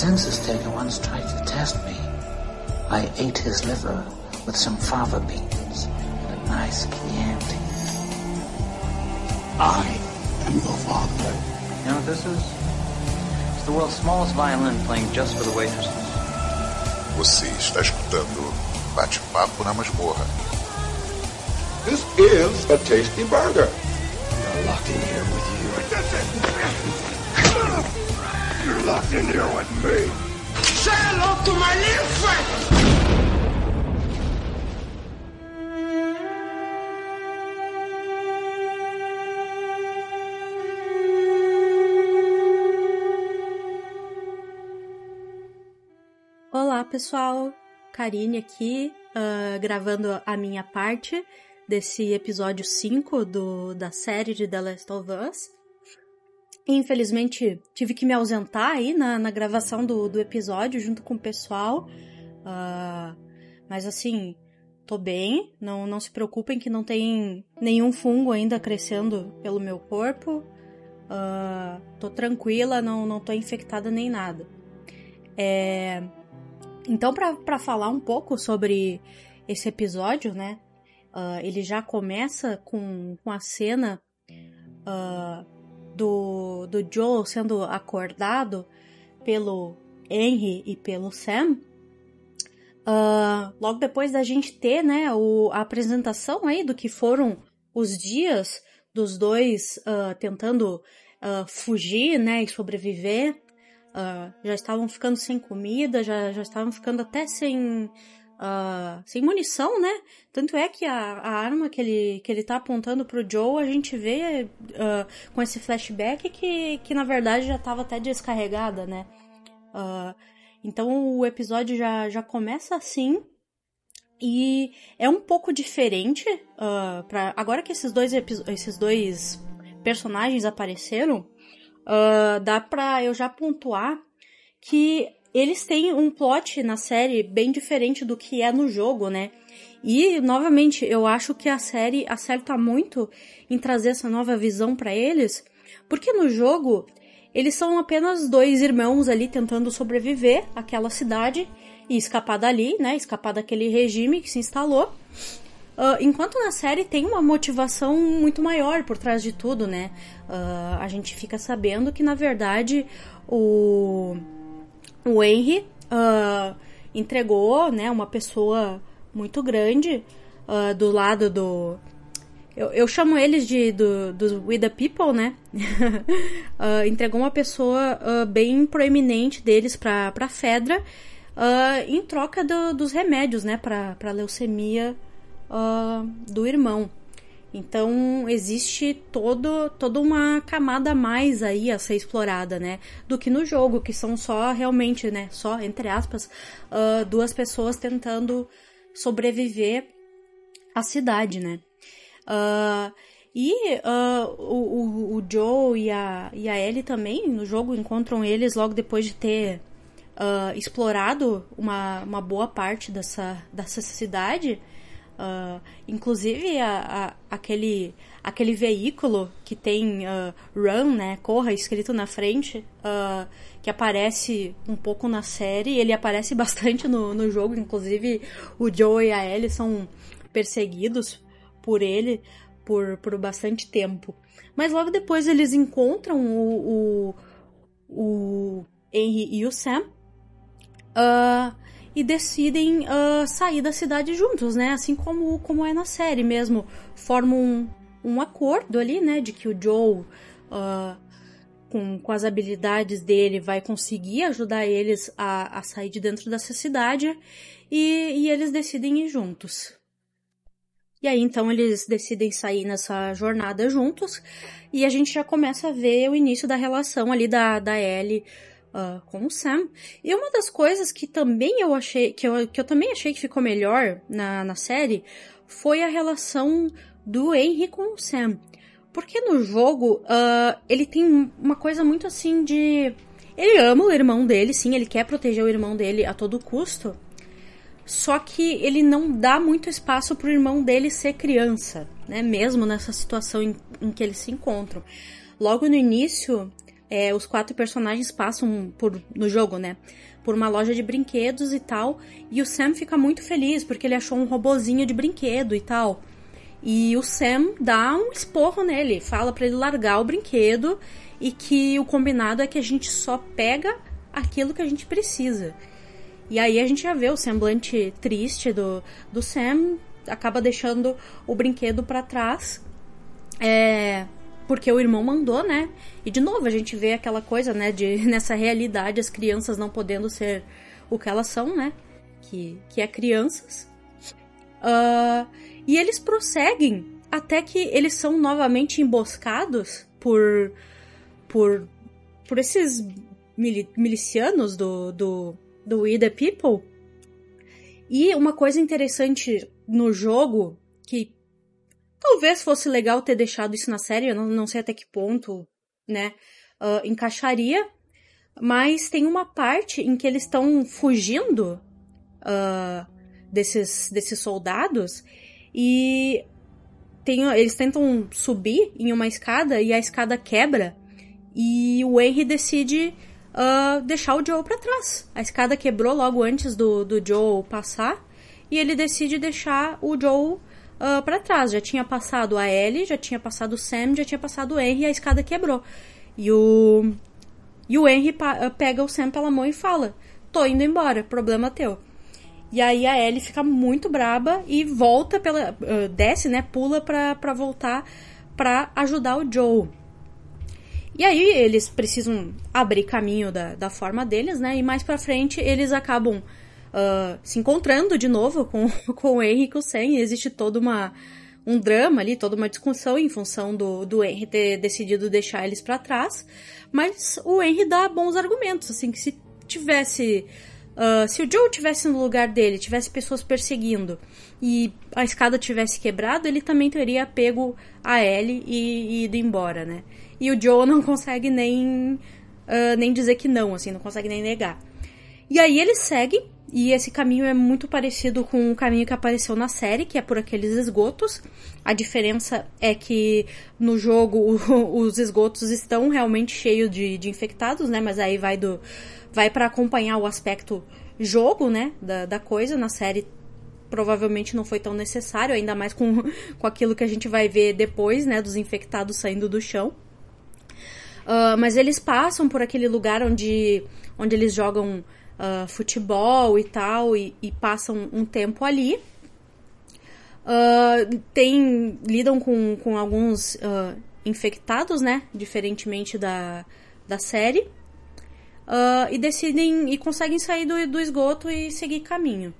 census taker once tried to test me. I ate his liver with some fava beans and a nice Chianti. I am your father. You know what this is? It's the world's smallest violin playing just for the waitresses. Você está escutando Bate-Papo na Masmorra. This is a tasty burger. You're locked in here with me. Say hello to my little friend. Olá, pessoal! Karine aqui, uh, gravando a minha parte desse episódio 5 do, da série de The Last of Us. Infelizmente, tive que me ausentar aí na, na gravação do, do episódio junto com o pessoal. Uh, mas assim, tô bem, não, não se preocupem que não tem nenhum fungo ainda crescendo pelo meu corpo. Uh, tô tranquila, não, não tô infectada nem nada. É... Então, para falar um pouco sobre esse episódio, né? Uh, ele já começa com, com a cena uh, do, do Joel sendo acordado pelo Henry e pelo Sam. Uh, logo depois da gente ter né, o, a apresentação aí do que foram os dias dos dois tentando fugir né, e sobreviver. Uh, já estavam ficando sem comida, já, já estavam ficando até sem, uh, sem munição, né? Tanto é que a, a, arma que ele, que ele tá apontando pro Joe, a gente vê uh, com esse flashback que, que na verdade já estava até descarregada, né? então o episódio já, já começa assim. E é um pouco diferente. Pra, agora que esses dois, esses dois personagens apareceram, Uh, dá pra eu já pontuar que eles têm um plot na série bem diferente do que é no jogo, né? E, novamente, eu acho que a série acerta muito em trazer essa nova visão para eles, porque no jogo eles são apenas dois irmãos ali tentando sobreviver àquela cidade e escapar dali, né? Escapar daquele regime que se instalou. Uh, enquanto na série tem uma motivação muito maior por trás de tudo, né? Uh, a gente fica sabendo que, na verdade, o, o Henry uh, entregou né, uma pessoa muito grande do lado do. Eu, eu chamo eles de do, do We the People, né? entregou uma pessoa bem proeminente deles pra, pra Fedra em troca do, dos remédios, né? Pra, pra leucemia uh, do irmão. Então existe todo, toda uma camada a mais aí a ser explorada, né? Do que no jogo, que são só realmente, né? Só, entre aspas, uh, duas pessoas tentando sobreviver à cidade, né? Uh, e uh, o, o, Joe e a, e a Ellie também no jogo encontram eles logo depois de ter explorado uma, uma boa parte dessa, dessa cidade. Uh, inclusive a, a, aquele, aquele veículo que tem uh, run, né, corra escrito na frente, uh, que aparece um pouco na série, ele aparece bastante no, no jogo, inclusive o Joe e a Ellie são perseguidos por ele por, por bastante tempo. Mas logo depois eles encontram o, o, o Henry e o Sam. Uh, e decidem uh, sair da cidade juntos, né? Assim como, como é na série mesmo. Formam um, um acordo ali, né? De que o Joe, uh, com, com as habilidades dele, vai conseguir ajudar eles a, a sair de dentro dessa cidade. E, e eles decidem ir juntos. E aí então eles decidem sair nessa jornada juntos. E a gente já começa a ver o início da relação ali da, da Ellie uh, com o Sam. E uma das coisas que também eu achei, que eu, que eu também achei que ficou melhor na, na série, foi a relação do Henry com o Sam. Porque no jogo, uh, ele tem uma coisa muito assim de. Ele ama o irmão dele, sim, ele quer proteger o irmão dele a todo custo. Só que ele não dá muito espaço pro irmão dele ser criança, né? Mesmo nessa situação em, em que eles se encontram. Logo no início, é, os quatro personagens passam por no jogo, né? Por uma loja de brinquedos e tal. E o Sam fica muito feliz porque ele achou um robozinho de brinquedo e tal. E o Sam dá um esporro nele, fala para ele largar o brinquedo e que o combinado é que a gente só pega aquilo que a gente precisa. E aí a gente já vê o semblante triste do, do Sam, acaba deixando o brinquedo para trás. É, porque o irmão mandou, né? E de novo a gente vê aquela coisa, né, de nessa realidade as crianças não podendo ser o que elas são, né? Que, que é crianças. Uh, e eles prosseguem até que eles são novamente emboscados por por por esses milicianos do do do We the People. E uma coisa interessante no jogo que talvez fosse legal ter deixado isso na série, eu não, não sei até que ponto, né, uh, encaixaria, mas tem uma parte em que eles estão fugindo uh, desses, desses soldados e tem, eles tentam subir em uma escada e a escada quebra e o Henry decide uh, deixar o Joe para trás. A escada quebrou logo antes do, do Joe passar e ele decide deixar o Joe uh, para trás. Já tinha passado a Ellie, já tinha passado o Sam, já tinha passado o Henry e a escada quebrou. E o, e o Henry pega o Sam pela mão e fala: Tô indo embora, problema teu. E aí a Ellie fica muito braba e volta pela. Uh, desce, né? Pula pra, pra voltar pra ajudar o Joe. E aí eles precisam abrir caminho da, da forma deles, né? E mais pra frente eles acabam uh, se encontrando de novo com, com o Henry e com o Sam. E existe toda uma um drama ali, toda uma discussão em função do, do Henry ter decidido deixar eles para trás. Mas o Henry dá bons argumentos, assim, que se tivesse Uh, se o Joe tivesse no lugar dele, tivesse pessoas perseguindo e a escada tivesse quebrado, ele também teria pego a Ellie e, e ido embora, né? E o Joe não consegue nem, uh, nem dizer que não, assim, não consegue nem negar. E aí ele segue, e esse caminho é muito parecido com o caminho que apareceu na série, que é por aqueles esgotos. A diferença é que no jogo os esgotos estão realmente cheios de, de infectados, né? Mas aí vai do vai para acompanhar o aspecto jogo, né, da, da coisa. Na série provavelmente não foi tão necessário, ainda mais com, com aquilo que a gente vai ver depois, né, dos infectados saindo do chão. Uh, mas eles passam por aquele lugar onde, onde eles jogam uh, futebol e tal, e, e, passam um tempo ali. Uh, tem, lidam com, com alguns infectados, né, diferentemente da, da série uh, e decidem e conseguem sair do, do esgoto e seguir caminho.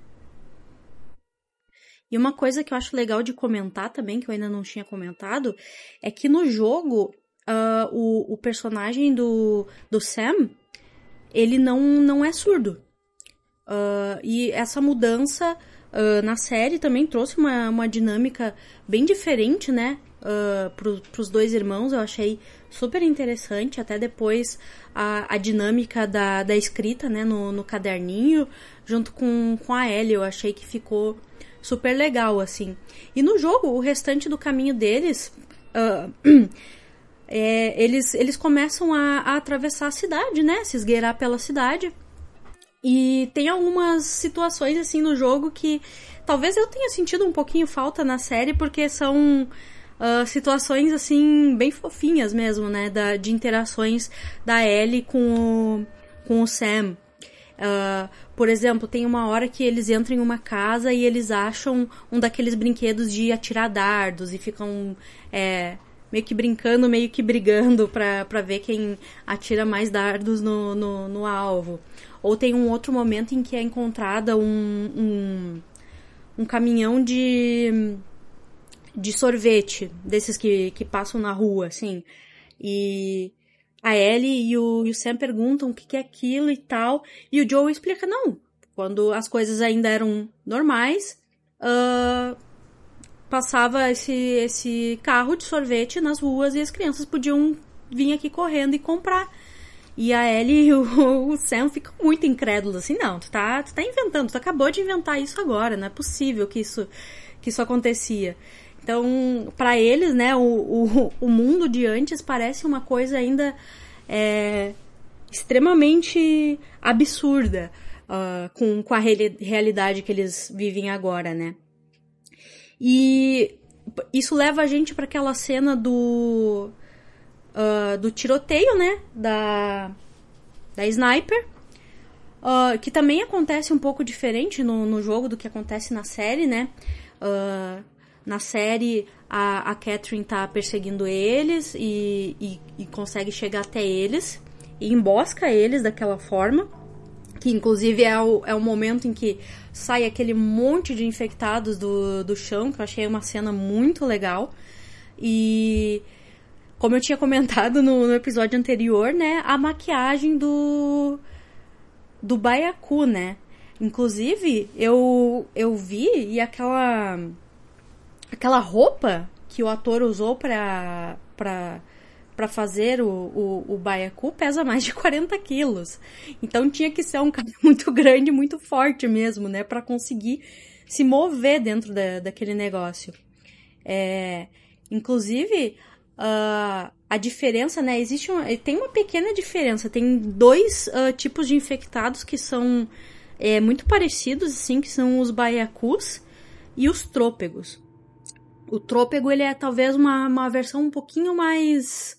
E uma coisa que eu acho legal de comentar também, que eu ainda não tinha comentado, é que no jogo uh, o, o personagem do, do Sam ele não, não é surdo. Uh, e essa mudança uh, na série também trouxe uma, uma dinâmica bem diferente, né? Uh, pro, pros dois irmãos, eu achei super interessante. Até depois a, a dinâmica da, da escrita, né, no, no caderninho, junto com, com a Ellie, eu achei que ficou super legal, assim. E no jogo, o restante do caminho deles, uh, é, eles, eles começam a, a atravessar a cidade, né, se esgueirar pela cidade. E tem algumas situações, assim, no jogo que talvez eu tenha sentido um pouquinho falta na série, porque são uh, situações assim bem fofinhas mesmo, né, da, de interações da Ellie com o, com o Sam. Uh, por exemplo, tem uma hora que eles entram em uma casa e eles acham um daqueles brinquedos de atirar dardos e ficam é, meio que brincando, meio que brigando pra ver quem atira mais dardos no, no, no alvo. Ou tem um outro momento em que é encontrada um, um, um caminhão de de sorvete, desses que, que passam na rua, assim. E a Ellie e o, e o Sam perguntam o que, que é aquilo e tal. E o Joe explica, não, quando as coisas ainda eram normais, uh, passava esse, esse carro de sorvete nas ruas e as crianças podiam vir aqui correndo e comprar. E a Ellie e o, o Sam ficam muito incrédulos, assim, não, tu tá, tu tá inventando, tu acabou de inventar isso agora, não é possível que isso, que isso acontecia. Então, para eles, né, o, o, o, mundo de antes parece uma coisa ainda é extremamente absurda uh, com, com a realidade que eles vivem agora, né? E isso leva a gente para aquela cena do uh, do tiroteio, né? Da da sniper, uh, que também acontece um pouco diferente no, no jogo do que acontece na série, né? Uh, na série, a, a Catherine tá perseguindo eles e, e, e consegue chegar até eles e embosca eles daquela forma. Que inclusive é o, é o momento em que sai aquele monte de infectados do, do chão, que eu achei uma cena muito legal. E como eu tinha comentado no, no episódio anterior, né, a maquiagem do do Baiacu, né? Inclusive, eu eu vi e aquela aquela roupa que o ator usou para para para fazer o, o, o baiacu pesa mais de 40 quilos. Então tinha que ser um cara muito grande, muito forte mesmo, né? para conseguir se mover dentro da, daquele negócio. É, inclusive, uh, a diferença, né? Existe uma, tem uma pequena diferença. Tem dois uh, tipos de infectados que são é, muito parecidos, assim, que são os baiacus e os trôpegos. O trôpego, ele é talvez uma, uma versão um pouquinho mais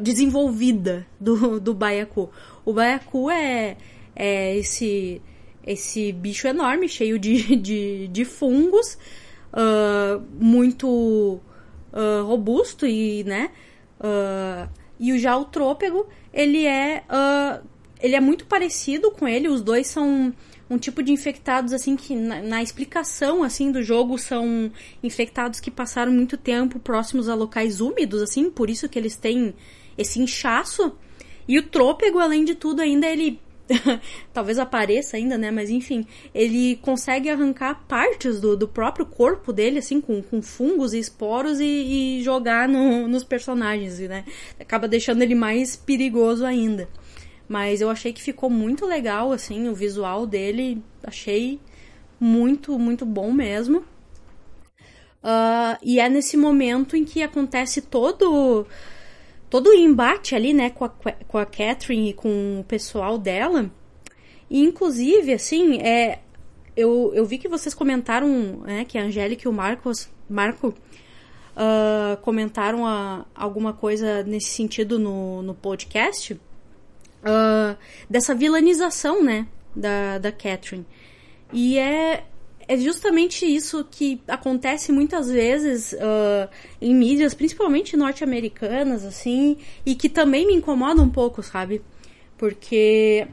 desenvolvida do, do baiacu. O baiacu é, é esse, esse bicho enorme, cheio de, de, de fungos, uh, muito uh, robusto e, né? e já o trôpego, ele é, ele é muito parecido com ele, os dois são um tipo de infectados assim que na, na, explicação assim do jogo são infectados que passaram muito tempo próximos a locais úmidos assim, por isso que eles têm esse inchaço. E o trôpego, além de tudo, ainda ele talvez apareça ainda, né? Mas enfim, ele consegue arrancar partes do, do próprio corpo dele, assim, com, com fungos e esporos e, e jogar no, nos personagens, né? Acaba deixando ele mais perigoso ainda. Mas eu achei que ficou muito legal, assim, o visual dele. Achei muito, muito bom mesmo. Uh, e é nesse momento em que acontece todo todo o embate ali, né, com a, com a Catherine e com o pessoal dela. E, inclusive, assim, é, eu, eu vi que vocês comentaram, né, que a Angélica e o Marcos, Marco uh, comentaram a, alguma coisa nesse sentido no, no podcast uh, dessa vilanização, né, da, da Catherine. E é, é justamente isso que acontece muitas vezes uh, em mídias, principalmente norte-americanas, assim, e que também me incomoda um pouco, sabe? Porque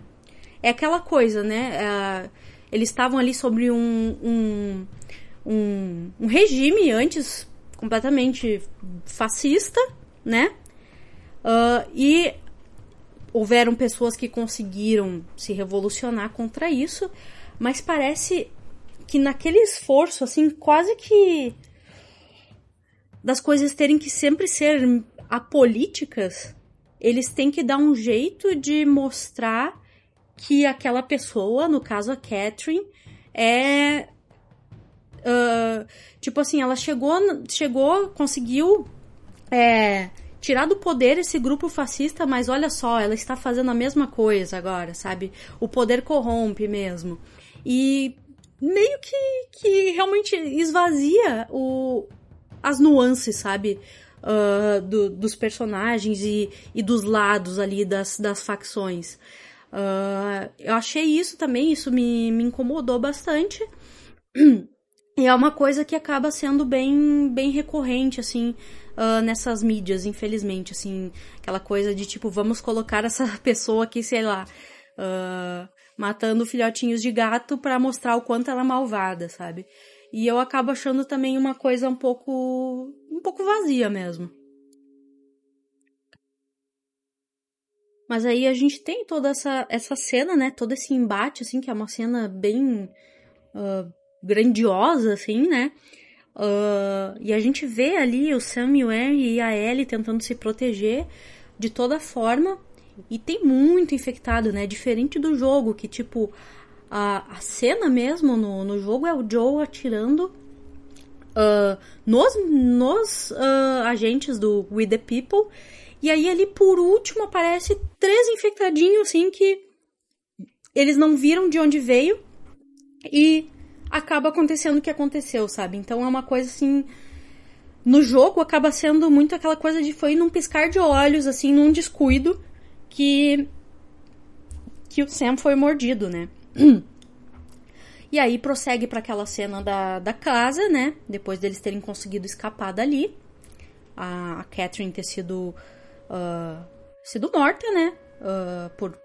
é aquela coisa, né? Uh, eles estavam ali sobre um, um, um, um regime antes completamente fascista, né? Uh, e houveram pessoas que conseguiram se revolucionar contra isso, mas parece que naquele esforço, assim, quase que das coisas terem que sempre ser apolíticas, eles têm que dar um jeito de mostrar que aquela pessoa, no caso a Catherine, é. Uh, tipo assim, ela chegou, chegou, conseguiu é, tirar do poder esse grupo fascista, mas olha só, ela está fazendo a mesma coisa agora, sabe? O poder corrompe mesmo. E meio que, que realmente esvazia o, as nuances, sabe? Uh, do, dos personagens e, e dos lados ali das, das facções. Uh, eu achei isso também, isso me, me incomodou bastante. E é uma coisa que acaba sendo bem, bem recorrente, assim, uh, nessas mídias, infelizmente, assim, aquela coisa de tipo, vamos colocar essa pessoa aqui, sei lá, uh, matando filhotinhos de gato para mostrar o quanto ela é malvada, sabe? E eu acabo achando também uma coisa um pouco um pouco vazia mesmo. Mas aí a gente tem toda essa, essa cena, né? Todo esse embate, assim, que é uma cena bem uh, grandiosa, assim, né? Uh, e a gente vê ali o Samuel e a Ellie tentando se proteger de toda forma. E tem muito infectado, né? Diferente do jogo, que tipo, a, a cena mesmo no, no jogo é o Joe atirando uh, nos, nos uh, agentes do We the People. E aí ali por último aparece três infectadinhos assim que eles não viram de onde veio e acaba acontecendo o que aconteceu, sabe? Então é uma coisa assim, no jogo acaba sendo muito aquela coisa de foi num piscar de olhos assim, num descuido que que o Sam foi mordido, né? E aí prossegue para aquela cena da, da casa, né? Depois deles terem conseguido escapar dali. A, a Catherine ter sido, uh, sido morta, né? Uh, por,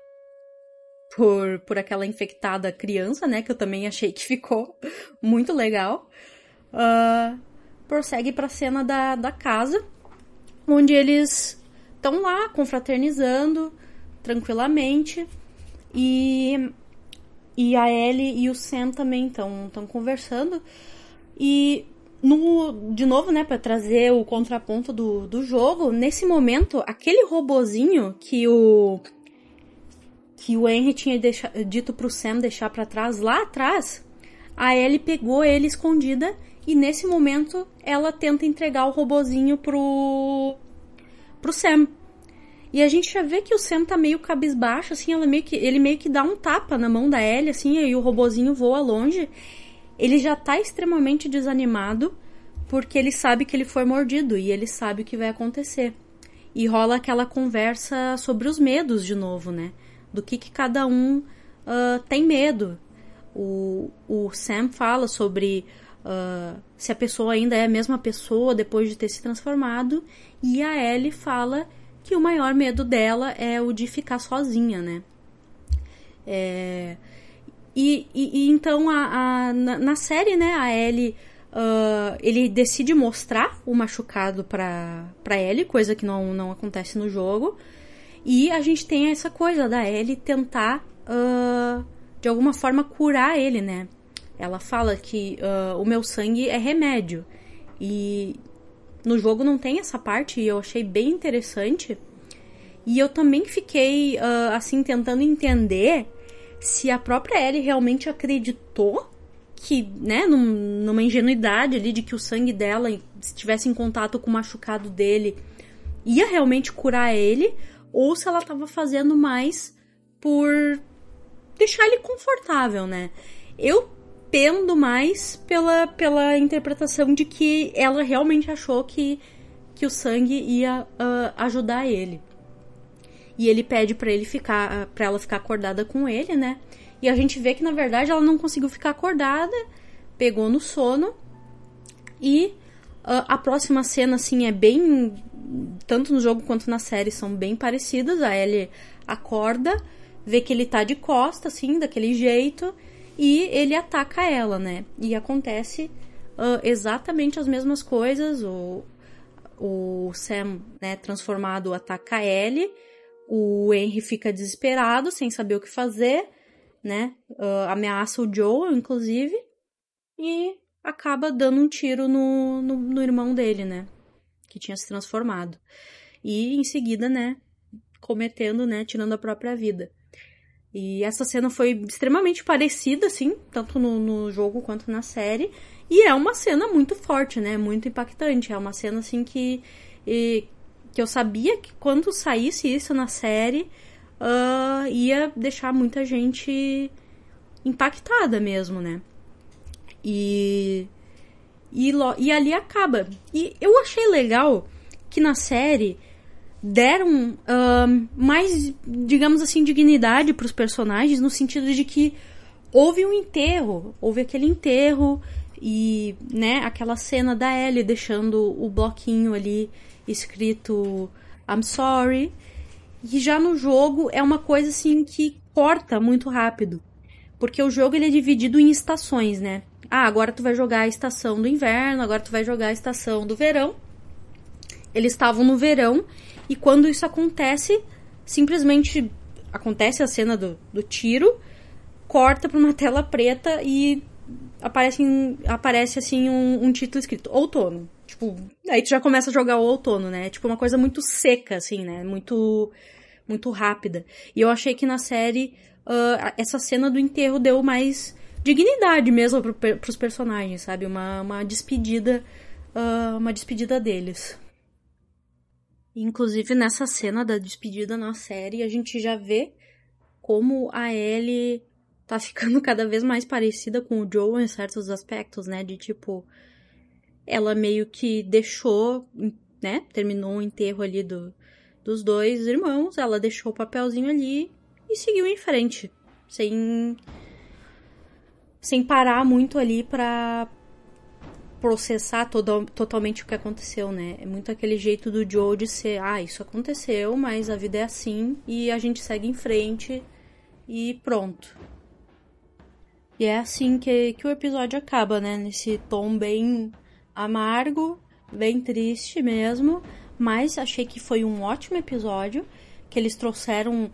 por, por aquela infectada criança, né? Que eu também achei que ficou muito legal. Uh, prossegue pra cena da, da casa, onde eles estão lá confraternizando tranquilamente. E e a Ellie e o Sam também estão conversando. E no, de novo, né, para trazer o contraponto do, do jogo, nesse momento, aquele robozinho que o que o Henry tinha deixa, dito pro Sam deixar para trás lá atrás, a Ellie pegou ele escondida e nesse momento ela tenta entregar o robozinho pro pro Sam. E a gente já vê que o Sam tá meio cabisbaixo, assim, ela meio que, ele meio que dá um tapa na mão da Ellie, assim, e o robozinho voa longe. Ele já tá extremamente desanimado, porque ele sabe que ele foi mordido, e ele sabe o que vai acontecer. E rola aquela conversa sobre os medos de novo, né? Do que, que cada um uh, tem medo. O, o Sam fala sobre uh, se a pessoa ainda é a mesma pessoa depois de ter se transformado, e a Ellie fala que o maior medo dela é o de ficar sozinha, né? É, e, e, e, então a, a na, na, série, né, a Ellie, uh, ele decide mostrar o machucado pra, pra Ellie, coisa que não, não acontece no jogo. E a gente tem essa coisa da Ellie tentar, uh, de alguma forma, curar ele, né? Ela fala que uh, o meu sangue é remédio. E no jogo não tem essa parte e eu achei bem interessante. E eu também fiquei, uh, assim, tentando entender se a própria Ellie realmente acreditou que, né, num, numa ingenuidade ali de que o sangue dela, se estivesse em contato com o machucado dele, ia realmente curar ele, ou se ela estava fazendo mais por deixar ele confortável, né? Eu pendo mais pela, pela interpretação de que ela realmente achou que, que o sangue ia uh, ajudar ele. E ele pede para ele ficar, para ela ficar acordada com ele, né? E a gente vê que na verdade ela não conseguiu ficar acordada, pegou no sono. E uh, a próxima cena assim é bem tanto no jogo quanto na série são bem parecidas. A Ellie acorda, vê que ele tá de costa assim, daquele jeito, e ele ataca ela, né? E acontece uh, exatamente as mesmas coisas. O, o Sam, né, transformado, ataca a Ellie. O Henry fica desesperado, sem saber o que fazer, né? Uh, ameaça o Joe, inclusive. E acaba dando um tiro no, no, no irmão dele, né? Que tinha se transformado. E em seguida, né? Cometendo, né? Tirando a própria vida. E essa cena foi extremamente parecida, assim, tanto no, no, jogo quanto na série. E é uma cena muito forte, né? Muito impactante. É uma cena, assim, que, e, que eu sabia que quando saísse isso na série, uh, ia deixar muita gente impactada mesmo, né? E, e, e ali acaba. E eu achei legal que na série deram uh, mais, digamos assim, dignidade para os personagens, no sentido de que houve um enterro, houve aquele enterro e, né, aquela cena da Ellie deixando o bloquinho ali escrito I'm sorry. E já no jogo é uma coisa assim que corta muito rápido. Porque o jogo ele é dividido em estações, né? Ah, agora tu vai jogar a estação do inverno, agora tu vai jogar a estação do verão. Eles estavam no verão e quando isso acontece, simplesmente acontece a cena do, do tiro, corta para uma tela preta e aparece, aparece assim um, um, título escrito outono. Tipo, aí tu já começa a jogar o outono, né? Tipo uma coisa muito seca, assim, né? Muito, muito rápida. E eu achei que na série uh, essa cena do enterro deu mais dignidade mesmo pro, pros personagens, sabe? Uma, uma despedida, uh, uma despedida deles. Inclusive nessa cena da despedida na série, a gente já vê como a Ellie tá ficando cada vez mais parecida com o Joe em certos aspectos, né? De tipo, ela meio que deixou, né? Terminou o enterro ali do, dos dois irmãos, ela deixou o papelzinho ali e seguiu em frente, sem sem parar muito ali pra processar todo, totalmente o que aconteceu, né? É muito aquele jeito do Joe de ser, ah, isso aconteceu, mas a vida é assim e a gente segue em frente e pronto. E é assim que, que o episódio acaba, né? Nesse tom bem amargo, bem triste mesmo, mas achei que foi um ótimo episódio, que eles trouxeram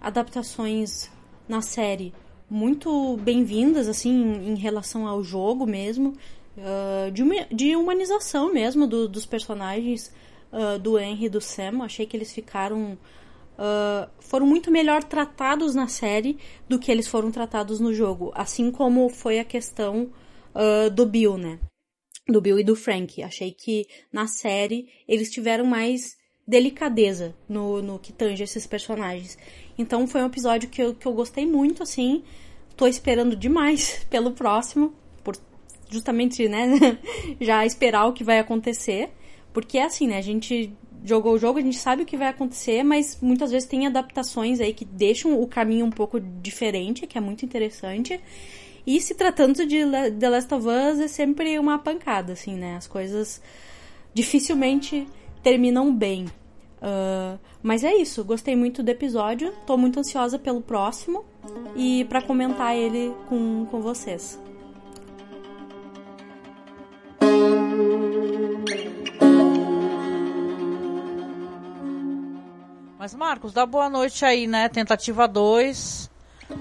adaptações na série muito bem-vindas, assim, em, relação ao jogo mesmo, uh, de, de, humanização mesmo do, dos personagens uh, do Henry e do Sam. Achei que eles ficaram. Uh, foram muito melhor tratados na série do que eles foram tratados no jogo. Assim como foi a questão do Bill, né? Do Bill e do Frank. Achei que na série eles tiveram mais delicadeza no, no que tange esses personagens. Então foi um episódio que eu, que eu gostei muito, assim. Tô esperando demais pelo próximo, por justamente, né, já esperar o que vai acontecer. Porque é assim, né, a gente jogou o jogo, a gente sabe o que vai acontecer, mas muitas vezes tem adaptações aí que deixam o caminho um pouco diferente, que é muito interessante. E se tratando de The Last of Us, é sempre uma pancada, assim, né? As coisas dificilmente terminam bem. Uh, mas é isso, gostei muito do episódio, tô muito ansiosa pelo próximo e para comentar ele com, com vocês. Mas Marcos, dá boa noite aí, né? Tentativa 2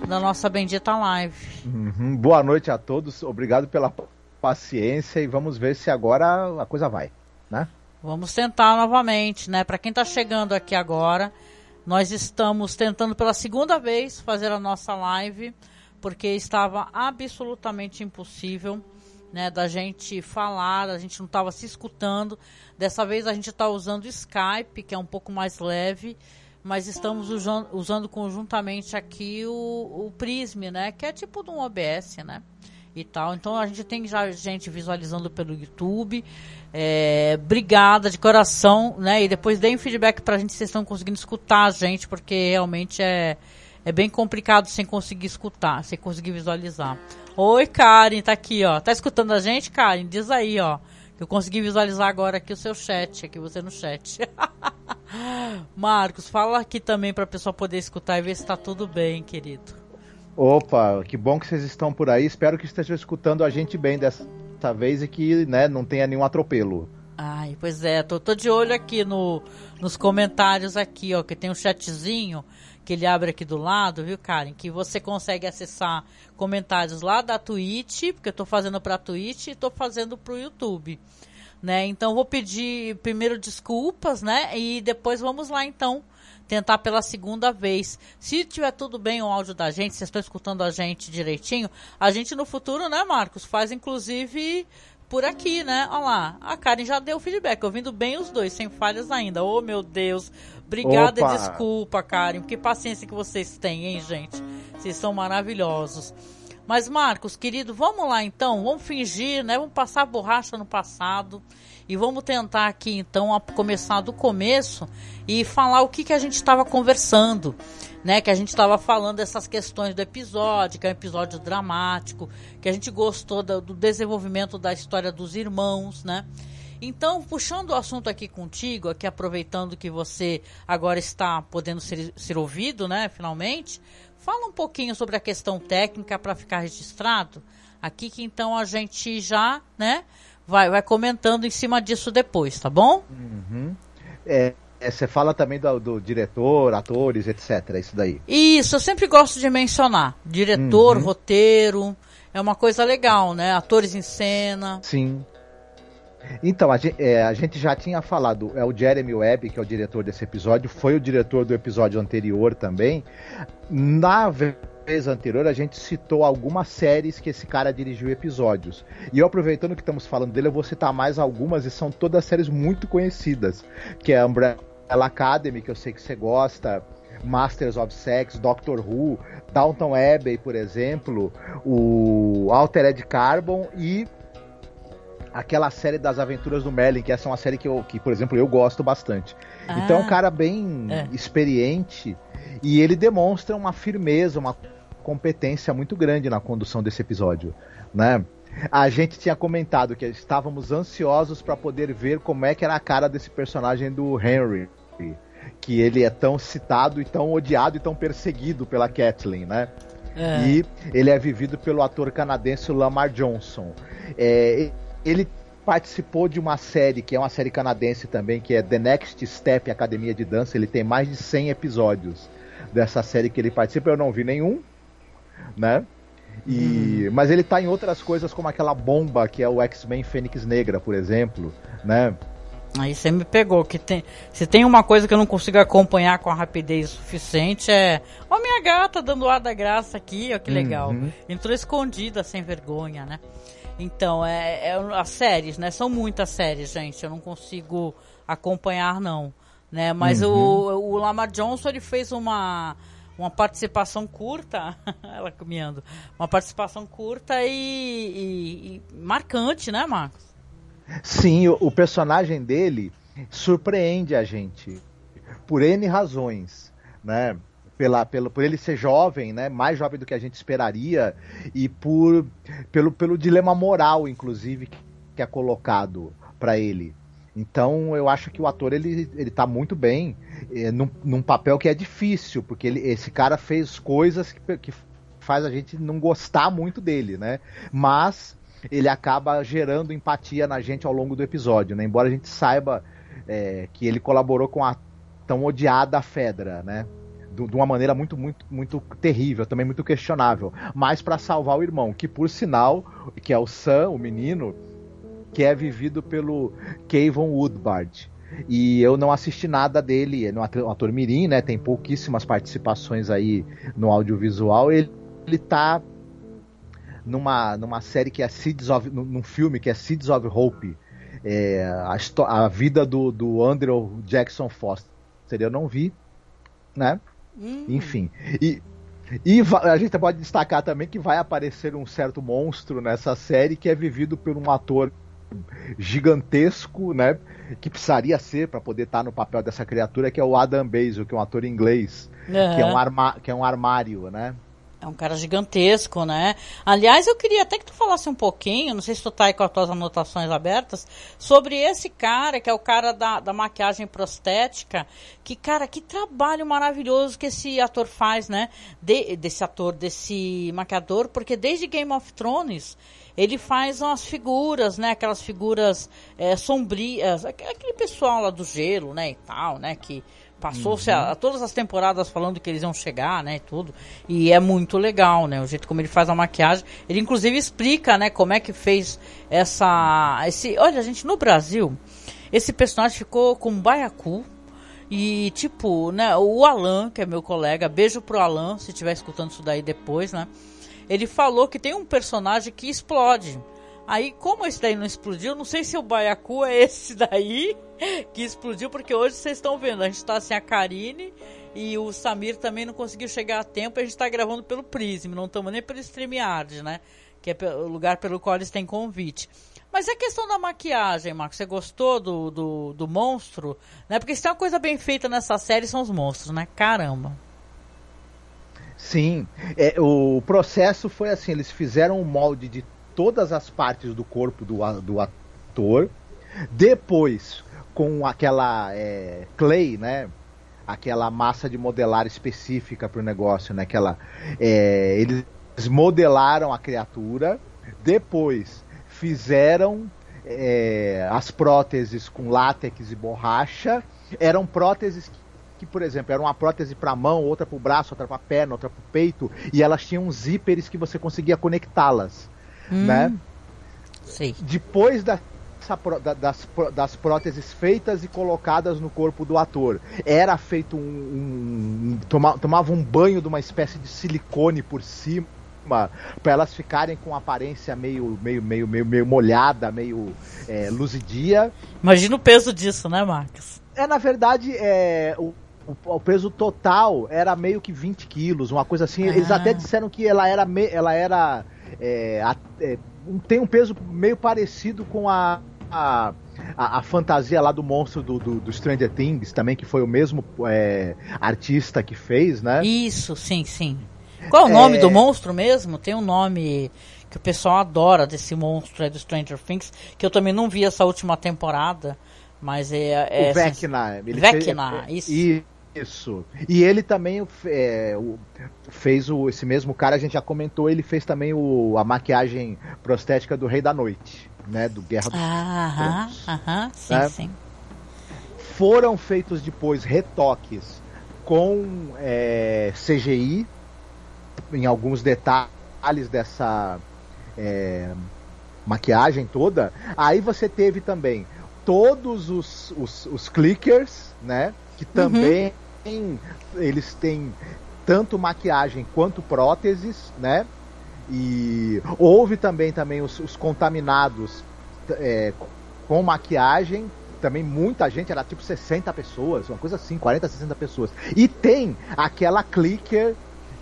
da nossa bendita live. Uhum. Boa noite a todos, obrigado pela paciência e vamos ver se agora a coisa vai, né? Vamos tentar novamente, né? Para quem está chegando aqui agora, nós estamos tentando pela segunda vez fazer a nossa live, porque estava absolutamente impossível, né, da gente falar, a gente não estava se escutando. Dessa vez a gente está usando Skype, que é um pouco mais leve, mas estamos usando, conjuntamente aqui o, o né, que é tipo de um OBS, né? e tal. Então a gente tem já gente visualizando pelo YouTube. É, obrigada de coração, né? E depois deem feedback pra gente se vocês estão conseguindo escutar a gente, porque realmente é, é bem complicado sem conseguir escutar, sem conseguir visualizar. Oi, Karen, tá aqui, ó. Tá escutando a gente, Karen? Diz aí, ó. Eu consegui visualizar agora aqui o seu chat, aqui você no chat. Marcos, fala aqui também pra pessoa poder escutar e ver se tá tudo bem, querido. Opa, que bom que vocês estão por aí. Espero que estejam escutando a gente bem dessa vez e que né, não tenha nenhum atropelo. Ai, pois é, tô, tô de olho aqui no, nos comentários aqui, ó, que tem um chatzinho que ele abre aqui do lado, viu, Karen? Que você consegue acessar comentários lá da Twitch, porque eu tô fazendo pra Twitch e tô fazendo pro YouTube. Né? Então vou pedir primeiro desculpas, né? E depois vamos lá então tentar pela segunda vez. Se tiver tudo bem o áudio da gente, vocês estão escutando a gente direitinho, a gente no futuro, né, Marcos, faz inclusive por aqui, né? Olha lá, a Karen já deu feedback, ouvindo bem os dois, sem falhas ainda. Oh, meu Deus. Obrigada Opa. e desculpa, Karen. Que paciência que vocês têm, hein, gente? Vocês são maravilhosos. Mas, Marcos, querido, vamos lá então. Vamos fingir, né? Vamos passar borracha no passado. E vamos tentar aqui então começar do começo e falar o que, que a gente estava conversando, né? Que a gente estava falando dessas questões do episódio, que é um episódio dramático, que a gente gostou do, do desenvolvimento da história dos irmãos, né? Então, puxando o assunto aqui contigo, aqui aproveitando que você agora está podendo ser, ser ouvido, né, finalmente, fala um pouquinho sobre a questão técnica para ficar registrado aqui, que então a gente já, né, vai, vai comentando em cima disso depois, tá bom? Uhum. É, é, você fala também do, do, diretor, atores, etc. Isso daí. Isso, eu sempre gosto de mencionar. Diretor, uhum. roteiro. É uma coisa legal, né? Atores em cena. Sim. Então, a gente, é, a gente, já tinha falado, é o Jeremy Webb, que é o diretor desse episódio, foi o diretor do episódio anterior também. Na vez anterior a gente citou algumas séries que esse cara dirigiu episódios. E eu aproveitando que estamos falando dele, eu vou citar mais algumas e são todas séries muito conhecidas, que é Umbrella Academy, que eu sei que você gosta, Masters of Sex, Doctor Who, Downton Abbey, por exemplo, o Altered Carbon e aquela série das aventuras do Merlin, que essa é uma série que, eu, que por exemplo, eu gosto bastante. Ah, então é um cara bem é. experiente e ele demonstra uma firmeza, uma competência muito grande na condução desse episódio, né? A gente tinha comentado que estávamos ansiosos para poder ver como é que era a cara desse personagem do Henry, que ele é tão citado e tão odiado e tão perseguido pela Kathleen, né? É. E ele é vivido pelo ator canadense Lamar Johnson. É, ele participou de uma série que é uma série canadense também, que é The Next Step Academia de Dança. Ele tem mais de 100 episódios dessa série que ele participa. Eu não vi nenhum, né? E, hum. Mas ele tá em outras coisas como aquela bomba que é o X-Men Fênix Negra, por exemplo, né? Aí você me pegou, que tem. Se tem uma coisa que eu não consigo acompanhar com a rapidez suficiente é. Ó, minha gata dando ar da graça aqui, ó, que legal. Uhum. Entrou escondida, sem vergonha, né? Então, é, é, as séries, né? São muitas séries, gente. Eu não consigo acompanhar, não. Né? Mas uhum. o, o Lamar Johnson ele fez uma uma participação curta, ela caminhando, uma participação curta e, e, e, marcante, né, Marcos? Sim, o, o, personagem dele surpreende a gente por N razões, né? Pela, pelo, por ele ser jovem, né? Mais jovem do que a gente esperaria e por pelo, pelo dilema moral, inclusive, que é colocado para ele. Então eu acho que o ator ele, ele tá muito bem é, num, num, papel que é difícil, porque ele, esse cara fez coisas que, que faz a gente não gostar muito dele, né? Mas ele acaba gerando empatia na gente ao longo do episódio, né? Embora a gente saiba é, que ele colaborou com a tão odiada Fedra, né? De, uma maneira muito, muito, muito terrível, também muito questionável. Mas para salvar o irmão, que por sinal, que é o Sam, o menino, que é vivido pelo Kayvon Woodbard. E eu não assisti nada dele, é um ator mirim, né? Tem pouquíssimas participações aí no audiovisual. Ele, ele tá numa, numa série que é Seeds of. num filme que é Seeds of Hope. É, a, a, vida do, do Andrew Jackson Foster. Eu não vi, né? Hum. Enfim. E, e a gente pode destacar também que vai aparecer um certo monstro nessa série que é vivido por um ator gigantesco, né? Que precisaria ser para poder estar tá no papel dessa criatura, que é o Adam Basil, que é um ator inglês, uhum. que, é um arma que é um armário, né? É um cara gigantesco, né? Aliás, eu queria até que tu falasse um pouquinho, não sei se tu tá aí com as tuas anotações abertas, sobre esse cara, que é o cara da, da maquiagem prostética, que, cara, que trabalho maravilhoso que esse ator faz, né? De, desse ator, desse maquiador, porque desde Game of Thrones ele faz umas figuras, né? Aquelas figuras é, sombrias, aquele pessoal lá do gelo, né? E tal, né? Que passou-se uhum. a, a, todas as temporadas falando que eles iam chegar, né? E tudo. E é muito legal, né? O jeito como ele faz a maquiagem. Ele inclusive explica, né? Como é que fez essa, esse. Olha, gente, no Brasil, esse personagem ficou com um baiacu. E, tipo, né, o Alan, que é meu colega, beijo pro Alan, se estiver escutando isso daí depois, né? ele falou que tem um personagem que explode. Aí, como esse daí não explodiu, não sei se o Baiacu é esse daí que explodiu, porque hoje vocês estão vendo, a gente tá sem a Karine e o Samir também não conseguiu chegar a tempo, a gente tá gravando pelo Prism, não estamos nem pelo StreamYard, né? Que é o lugar pelo qual eles têm convite. Mas a questão da maquiagem, Marcos, você gostou do, do, do monstro? Né? Porque se tem uma coisa bem feita nessa série são os monstros, né? Caramba. Sim, é, o processo foi assim: eles fizeram o molde de todas as partes do corpo do, do ator, depois com aquela é, clay, né? Aquela massa de modelar específica para o negócio, né? Aquela, é, eles modelaram a criatura, depois fizeram é, as próteses com látex e borracha. Eram próteses que que, por exemplo, era uma prótese para mão, outra para o braço, outra para a perna, outra para o peito, e elas tinham zíperes que você conseguia conectá-las, hum, né? Sei. Depois da, das, das próteses feitas e colocadas no corpo do ator. Era feito um. um toma, tomava um banho de uma espécie de silicone por cima para elas ficarem com aparência meio, meio, meio, meio, meio molhada, meio é, luzidia. Imagina o peso disso, né, Marcos? É, na verdade, é, o, o, peso total era meio que 20 quilos, uma coisa assim. Ah. Eles até disseram que ela era. Me, ela era é, é, tem um peso meio parecido com a, a, a, a fantasia lá do monstro do, do, do, Stranger Things, também, que foi o mesmo é, artista que fez, né? Isso, sim, sim. Qual é o nome do monstro mesmo? Tem um nome que o pessoal adora desse monstro aí do Stranger Things, que eu também não vi essa última temporada, mas é... é o Vecna. Ele Vecna, fez, isso. Isso. E ele também é, fez o, esse mesmo cara, a gente já comentou, ele fez também o, a maquiagem prostética do Rei da Noite, né? Do Guerra dos Aham, aham, sim, né? sim. Foram feitos depois retoques com é, CGI em alguns detalhes dessa é, maquiagem toda. Aí você teve também todos os, os, os clickers, né? Que também uhum. eles têm tanto maquiagem quanto próteses, né? E houve também, também os, os contaminados é, com maquiagem, também muita gente, era tipo 60 pessoas, uma coisa assim, 40, 60 pessoas. E tem aquela clicker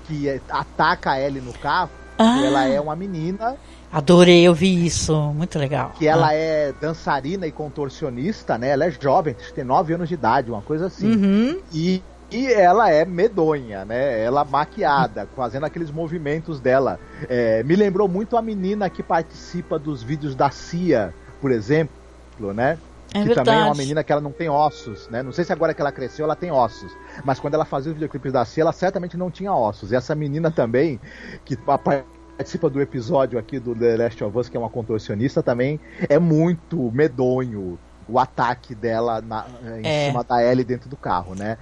que ataca a Ellie no carro, ah. ela é uma menina. Adorei, eu vi isso, muito legal. Que ela ah. é dançarina e contorcionista, né? Ela é jovem, tem 9 anos de idade, uma coisa assim. Uhum. E, e ela é medonha, né? Ela maquiada, fazendo aqueles movimentos dela. É, me lembrou muito a menina que participa dos vídeos da CIA, por exemplo, né? É que verdade. também é uma menina que ela não tem ossos, né? Não sei se agora que ela cresceu ela tem ossos, mas quando ela fazia os videoclipes da Cia, ela certamente não tinha ossos. E essa menina também, que participa do episódio aqui do The Last of Us, que é uma contorcionista também, é muito medonho o ataque dela na, em é. cima da Ellie dentro do carro, né?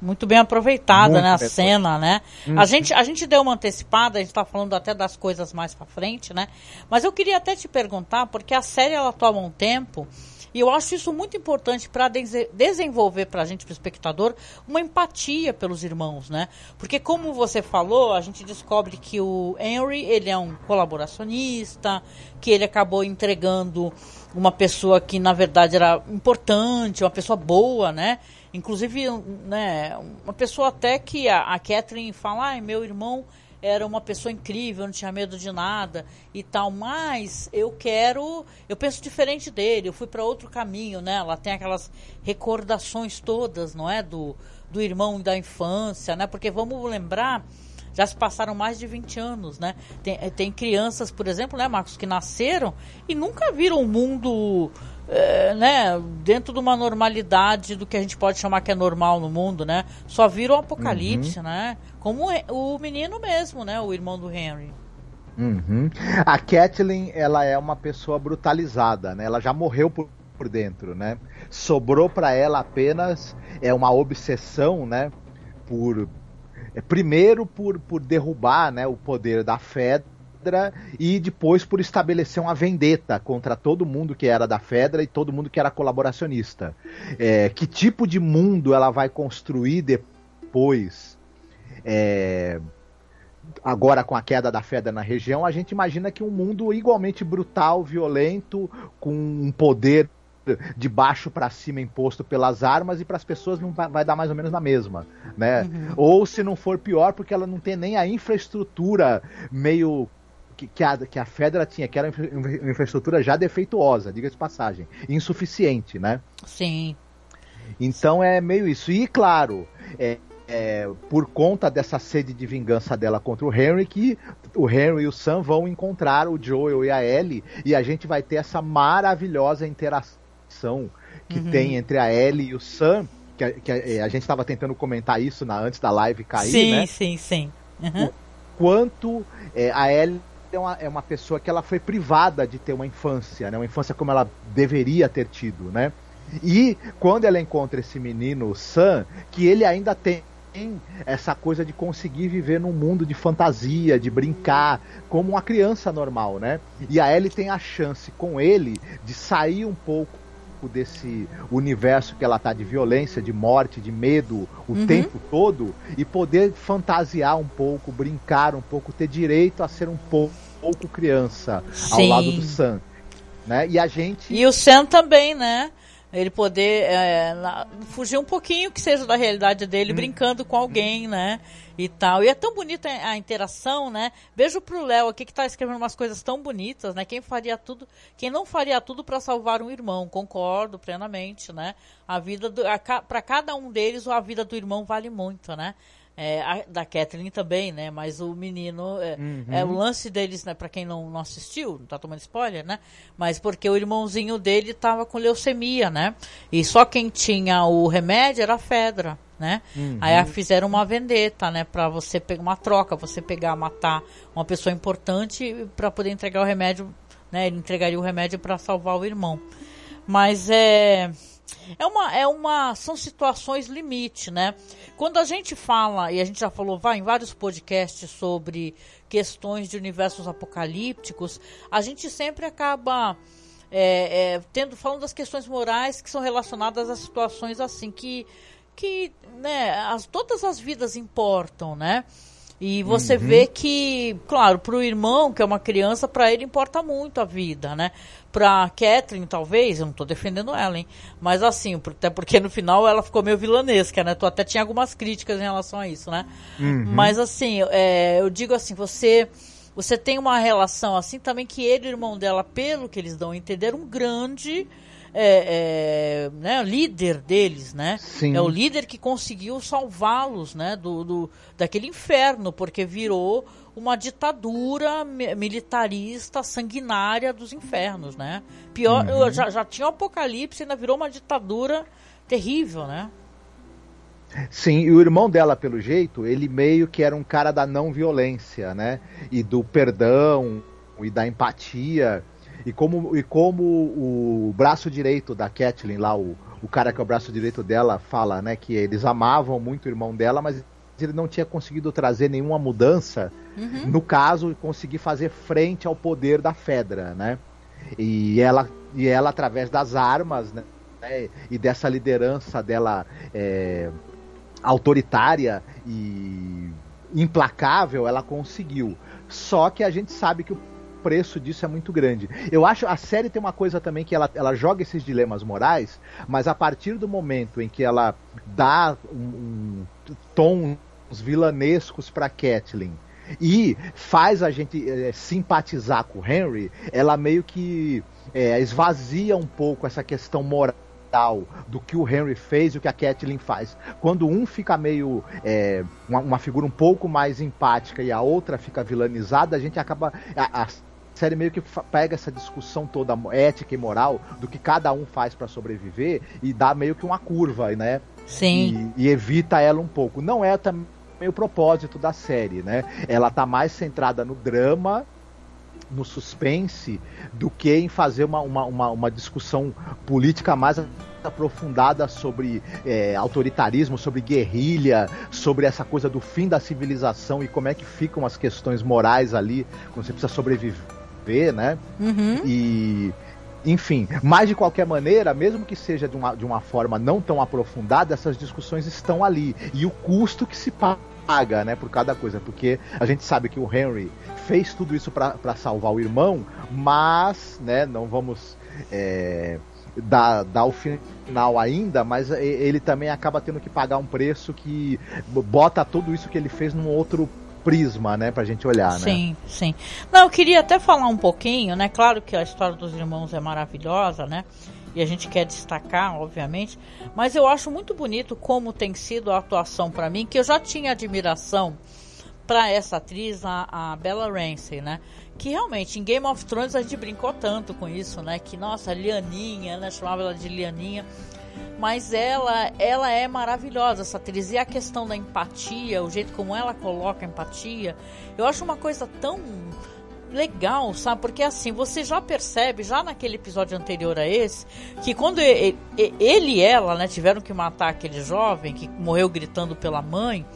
Muito bem aproveitada, Muito né? A cena, né? Uhum. A, gente, a gente deu uma antecipada, a gente tá falando até das coisas mais pra frente, né? Mas eu queria até te perguntar, porque a série ela toma um tempo e eu acho isso muito importante para desenvolver para a gente, para o espectador, uma empatia pelos irmãos, né? Porque como você falou, a gente descobre que o Henry ele é um colaboracionista, que ele acabou entregando uma pessoa que na verdade era importante, uma pessoa boa, né? Inclusive, né, uma pessoa até que a, a Catherine fala, ai, meu irmão era uma pessoa incrível, não tinha medo de nada e tal, mas eu quero, eu penso diferente dele, eu fui para outro caminho, né? Ela tem aquelas recordações todas, não é, do do irmão da infância, né? Porque vamos lembrar, já se passaram mais de 20 anos, né? Tem, tem crianças, por exemplo, né, Marcos, que nasceram e nunca viram o mundo é, né, dentro de uma normalidade do que a gente pode chamar que é normal no mundo, né? Só viram o apocalipse, uhum. né? Como o menino mesmo, né? O irmão do Henry. Uhum. A Kathleen, ela é uma pessoa brutalizada, né? Ela já morreu por, por dentro, né? Sobrou para ela apenas é uma obsessão, né? Por é, primeiro por, por derrubar, né, o poder da Fedra e depois por estabelecer uma vendetta contra todo mundo que era da Fedra e todo mundo que era colaboracionista. É, que tipo de mundo ela vai construir depois? É, agora com a queda da Fedra na região, a gente imagina que um mundo igualmente brutal, violento, com um poder de baixo para cima imposto pelas armas e para as pessoas não vai, vai, dar mais ou menos na mesma, né? Uhum. Ou se não for pior, porque ela não tem nem a infraestrutura meio que, que, a, que a Fedra tinha, que era uma infraestrutura já defeituosa, diga de passagem, insuficiente, né? Sim. Então é meio isso. E claro, é, é, por conta dessa sede de vingança dela contra o Henry, que o Henry e o Sam vão encontrar o Joel e a Ellie, e a gente vai ter essa maravilhosa interação que uhum. tem entre a Ellie e o Sam, que a, que a, é, a gente estava tentando comentar isso na, antes da live cair, sim, né? Sim, sim, sim. Uhum. Quanto é, a Ellie é uma, é uma pessoa que ela foi privada de ter uma infância, né? Uma infância como ela deveria ter tido, né? E quando ela encontra esse menino Sam, que ele ainda tem essa coisa de conseguir viver num mundo de fantasia, de brincar, como uma criança normal, né? E a Ellie tem a chance com ele de sair um pouco pouco desse universo que ela tá de violência, de morte, de medo o Uhum. tempo todo e poder fantasiar um pouco, brincar um pouco, ter direito a ser um pouco, pouco criança ao Sim. lado do Sam. Né? E a gente. E o Sam também, né? Ele poder é, fugir um pouquinho que seja da realidade dele, brincando com alguém, né? E tal. E é tão bonita a interação, né? Beijo pro Léo aqui que tá escrevendo umas coisas tão bonitas, né? Quem faria tudo, quem não faria tudo para salvar um irmão, concordo plenamente, né? A vida do, a, ca- pra cada um deles, a vida do irmão vale muito, né? É, a- da Kathleen também, né? Mas o menino. É, é o lance deles, né? Pra quem não, não assistiu, não tá tomando spoiler, né? Mas porque o irmãozinho dele tava com leucemia, né? E só quem tinha o remédio era a Fedra, né? Aí a- fizeram uma vendetta, né? Pra você pegar uma troca, você pegar, matar uma pessoa importante pra poder entregar o remédio, né? Ele entregaria o remédio pra salvar o irmão. Mas é. É uma, é uma. São situações limite, né? Quando a gente fala, e a gente já falou vai, em vários podcasts sobre questões de universos apocalípticos, a gente sempre acaba é, é, tendo, falando das questões morais que são relacionadas a situações assim, que, que né, as, todas as vidas importam, né? E você vê que, claro, para o irmão, que é uma criança, para ele importa muito a vida, né? Pra Catherine, talvez, eu não tô defendendo ela, hein? Mas assim, até porque no final ela ficou meio vilanesca, né? Tu até tinha algumas críticas em relação a isso, né? Mas assim, é, eu digo assim, você você tem uma relação assim também que ele e o irmão dela, pelo que eles dão a entender, um grande é, é, né, líder deles, né? Sim. É o líder que conseguiu salvá-los, né, do, do- daquele inferno, porque virou uma ditadura mi- militarista sanguinária dos infernos, né? Pior, Uhum. já, já tinha o apocalipse, ainda virou uma ditadura terrível, né? Sim, e o irmão dela, pelo jeito, ele meio que era um cara da não violência, né? E do perdão e da empatia. E como, e como o braço direito da Kathleen, lá, o, o cara que é o braço direito dela, fala, né? Que eles amavam muito o irmão dela, mas ele não tinha conseguido trazer nenhuma mudança. No caso, conseguir fazer frente ao poder da Fedra, né? E ela, e ela através das armas, né? né, E dessa liderança dela é, autoritária e implacável, ela conseguiu. Só que a gente sabe que o preço disso é muito grande. Eu acho a série tem uma coisa também que ela, ela joga esses dilemas morais, mas a partir do momento em que ela dá um, um tons vilanescos para Kathleen e faz a gente eh, simpatizar com o Henry, ela meio que eh, esvazia um pouco essa questão moral do que o Henry fez e o que a Kathleen faz. Quando um fica meio é, uma, uma figura um pouco mais empática e a outra fica vilanizada, a gente acaba a, a série meio que pega essa discussão toda ética e moral do que cada um faz para sobreviver e dá meio que uma curva, né? Sim. E, e evita ela um pouco. Não é também o propósito da série, né? Ela tá mais centrada no drama, no suspense, do que em fazer uma, uma, uma, uma discussão política mais aprofundada sobre é, autoritarismo, sobre guerrilha, sobre essa coisa do fim da civilização e como é que ficam as questões morais ali, quando você precisa sobreviver, né? Uhum. E enfim, mas de qualquer maneira, mesmo que seja de uma, de uma forma não tão aprofundada, essas discussões estão ali. E o custo que se paga, né, por cada coisa. Porque a gente sabe que o Henry fez tudo isso para salvar o irmão, mas, né, não vamos. É, dar, dar o final ainda, mas ele também acaba tendo que pagar um preço que bota tudo isso que ele fez num outro prisma, né, pra gente olhar, né? Sim, sim. Não, eu queria até falar um pouquinho, né? Claro que a história dos irmãos é maravilhosa, né? E a gente quer destacar, obviamente, mas eu acho muito bonito como tem sido a atuação pra mim, que eu já tinha admiração pra essa atriz, a, a Bella Ramsey, né? Que realmente em Game of Thrones a gente brincou tanto com isso, né? Que nossa, Lianinha, né? Chamava ela de Lianinha. Mas ela, ela é maravilhosa, essa atriz. E a questão da empatia, o jeito como ela coloca a empatia, eu acho uma coisa tão legal, sabe? Porque assim, você já percebe, já naquele episódio anterior a esse, que quando ele, ele e ela, né, tiveram que matar aquele jovem que morreu gritando pela mãe,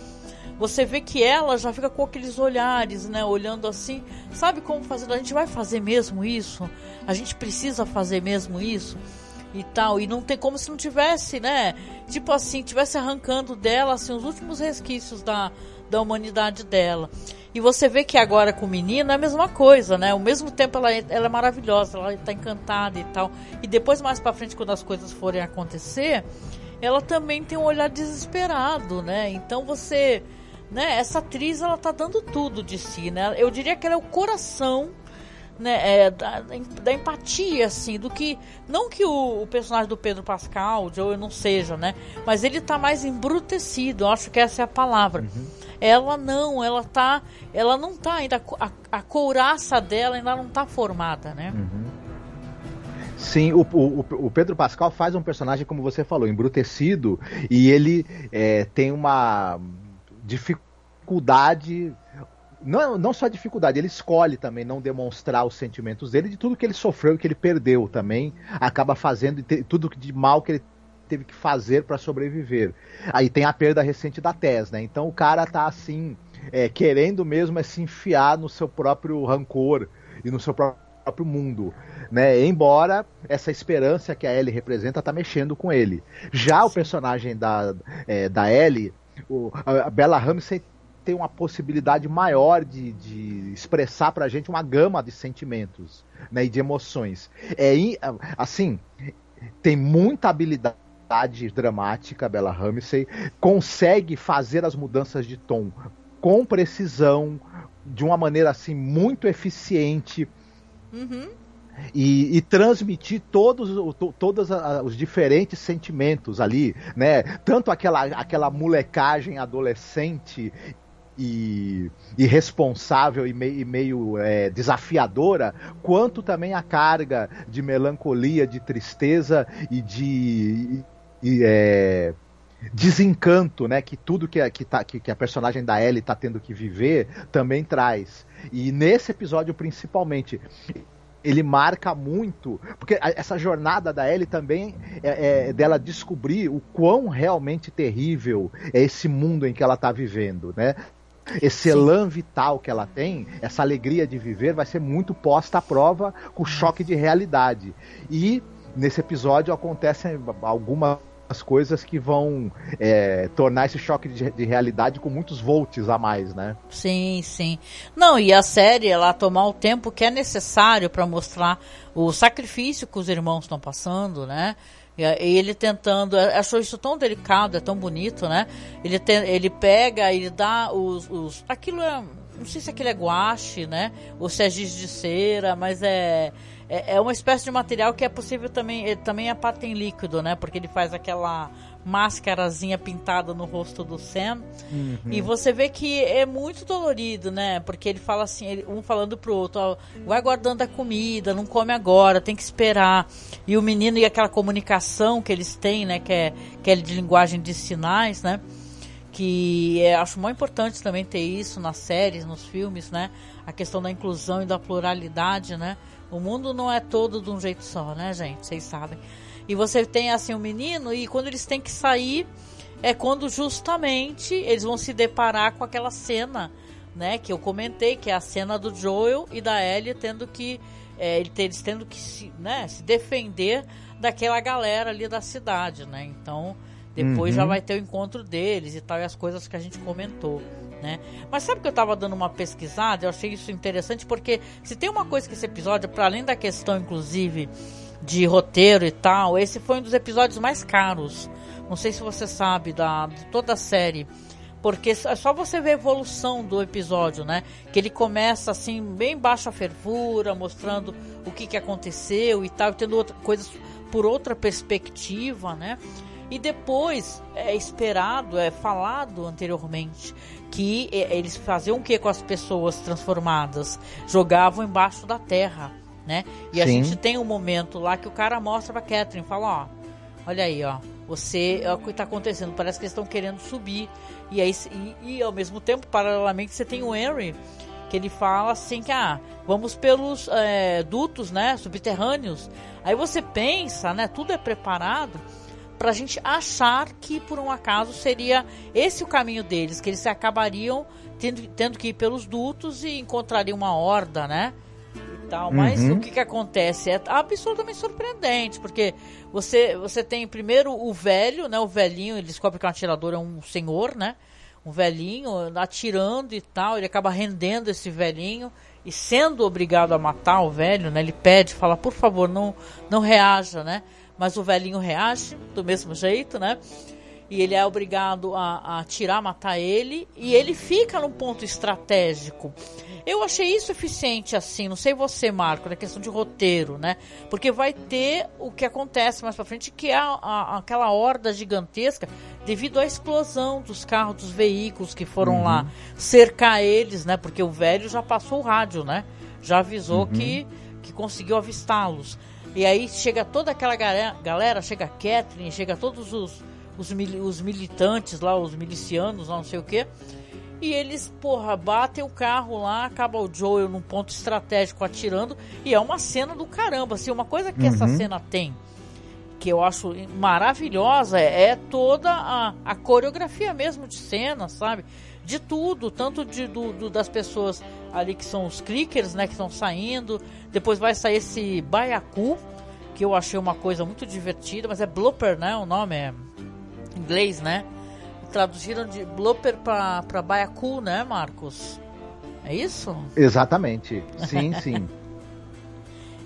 você vê que ela já fica com aqueles olhares, né? Olhando assim, sabe como fazer? A gente vai fazer mesmo isso? A gente precisa fazer mesmo isso? E tal. E não tem como se não tivesse, né? Tipo assim, tivesse arrancando dela assim, os últimos resquícios da, da humanidade dela. E você vê que agora com o menino é a mesma coisa, né? Ao mesmo tempo ela, é, ela é maravilhosa, ela está encantada e tal. E depois mais para frente quando as coisas forem acontecer, ela também tem um olhar desesperado, né? Então você, né, essa atriz ela tá dando tudo de si, né? Eu diria que ela é o coração né, é, da, da, empatia, assim, do que. Não que o, o, personagem do Pedro Pascal, o Joe, não seja, né? Mas ele tá mais embrutecido, eu acho que essa é a palavra. Uhum. Ela não, ela tá. Ela não tá ainda. A, a couraça dela ainda não tá formada, né? Uhum. Sim, o, o, o, Pedro Pascal faz um personagem, como você falou, embrutecido, e ele é, tem uma dificuldade não, não só a dificuldade, ele escolhe também não demonstrar os sentimentos dele de tudo que ele sofreu e que ele perdeu também. Acaba fazendo tudo de mal que ele teve que fazer para sobreviver. Aí tem a perda recente da Tess, né? Então o cara tá assim, é, querendo mesmo é se enfiar no seu próprio rancor e no seu próprio mundo, né? Embora essa esperança que a Ellie representa tá mexendo com ele. Já o personagem da, é, da Ellie, o, a Bella Ramsey tem uma possibilidade maior de, de expressar pra gente uma gama de sentimentos né, e de emoções. É, assim, tem muita habilidade dramática, Bella Ramsey, consegue fazer as mudanças de tom com precisão, de uma maneira assim muito eficiente. Uhum. E, e, transmitir todos, todos os diferentes sentimentos ali, né? Tanto aquela, aquela molecagem adolescente e, e responsável e meio, e meio é, desafiadora, quanto também a carga de melancolia, de tristeza e de e, é, desencanto, né? Que tudo que, que, tá, que, que a personagem da Ellie está tendo que viver também traz. E nesse episódio, principalmente, ele marca muito, porque essa jornada da Ellie também é, é, dela descobrir o quão realmente terrível é esse mundo em que ela está vivendo, né? Esse elan vital que ela tem, essa alegria de viver, vai ser muito posta à prova com o choque de realidade. E nesse episódio acontecem algumas coisas que vão é, tornar esse choque de, de, realidade com muitos volts a mais, né? Sim, sim. Não, e a série, ela tomar o tempo que é necessário para mostrar o sacrifício que os irmãos estão passando, né? E ele tentando, achou isso tão delicado, é tão bonito, né? Ele, ele pega, ele dá os, os. Aquilo é. Não sei se aquilo é guache, né? Ou se é giz de cera, mas é, é, é uma espécie de material que é possível também. Também é parte em líquido, né? Porque ele faz aquela máscarazinha pintada no rosto do Sam. Uhum. E você vê que é muito dolorido, né? Porque ele fala assim, um falando pro outro, ó, vai guardando a comida, não come agora, tem que esperar. E o menino e aquela comunicação que eles têm, né? Que é, que é de linguagem de sinais, né? Que é, acho muito importante também ter isso nas séries, nos filmes, né? A questão da inclusão e da pluralidade, né? O mundo não é todo de um jeito só, né, gente? Vocês sabem. E você tem assim um menino e quando eles têm que sair é quando justamente eles vão se deparar com aquela cena, né, que eu comentei, que é a cena do Joel e da Ellie tendo que é, eles tendo que se, né, se defender daquela galera ali da cidade, né? Então, depois uhum. já vai ter o encontro deles e tal, e as coisas que a gente comentou. Né? Mas sabe que eu estava dando uma pesquisada? Eu achei isso interessante porque se tem uma coisa que esse episódio, para além da questão, inclusive, de roteiro e tal, esse foi um dos episódios mais caros. Não sei se você sabe da de toda a série. Porque é só você ver a evolução do episódio, né? Que ele começa assim, bem baixa fervura, mostrando o que, que aconteceu e tal, tendo outra, coisas por outra perspectiva, né? E depois é esperado, é falado anteriormente que é, eles faziam o que com as pessoas transformadas? Jogavam embaixo da terra né? E Sim. a gente tem um momento lá que o cara mostra pra Catherine, fala, ó, olha aí, ó, você, é o que tá acontecendo, parece que eles estão querendo subir. E aí, e, e, ao mesmo tempo, paralelamente, você tem o Henry, que ele fala assim que, ah, vamos pelos é, dutos, né, subterrâneos. Aí você pensa, né, tudo é preparado pra gente achar que, por um acaso, seria esse o caminho deles, que eles acabariam tendo, tendo que ir pelos dutos e encontrariam uma horda, né? Tal. Mas uhum. o que, que acontece? É absolutamente surpreendente, porque você, você tem primeiro o velho, né? O velhinho, ele descobre que o atirador é um senhor, né? Um velhinho atirando e tal, ele acaba rendendo esse velhinho e sendo obrigado a matar o velho, né? Ele pede, fala, por favor, não, não reaja, né? Mas o velhinho reage do mesmo jeito, né? E ele é obrigado a, a atirar, matar ele, e ele fica num ponto estratégico. Eu achei isso eficiente, assim, não sei você, Marco, na questão de roteiro, né? Porque vai ter o que acontece mais pra frente, que é a, a, aquela horda gigantesca, devido à explosão dos carros, dos veículos que foram uhum. lá cercar eles, né? Porque o velho já passou o rádio, né? Já avisou uhum. que, que conseguiu avistá-los. E aí chega toda aquela galera, chega a Catherine, chega todos os os, mil, os militantes lá, os milicianos lá, não sei o que. E eles, porra, batem o carro lá, acaba o Joel num ponto estratégico atirando. E é uma cena do caramba. Assim, uma coisa que uhum. essa cena tem, que eu acho maravilhosa, é, é toda a, a coreografia mesmo de cena, sabe? De tudo, tanto de, do, do, das pessoas ali que são os clickers, né, que estão saindo. Depois vai sair esse Baiacu, que eu achei uma coisa muito divertida, mas é blooper, né? O nome é inglês, né? Traduziram de blooper para baiacu, né, Marcos? É isso? Exatamente. Sim, sim.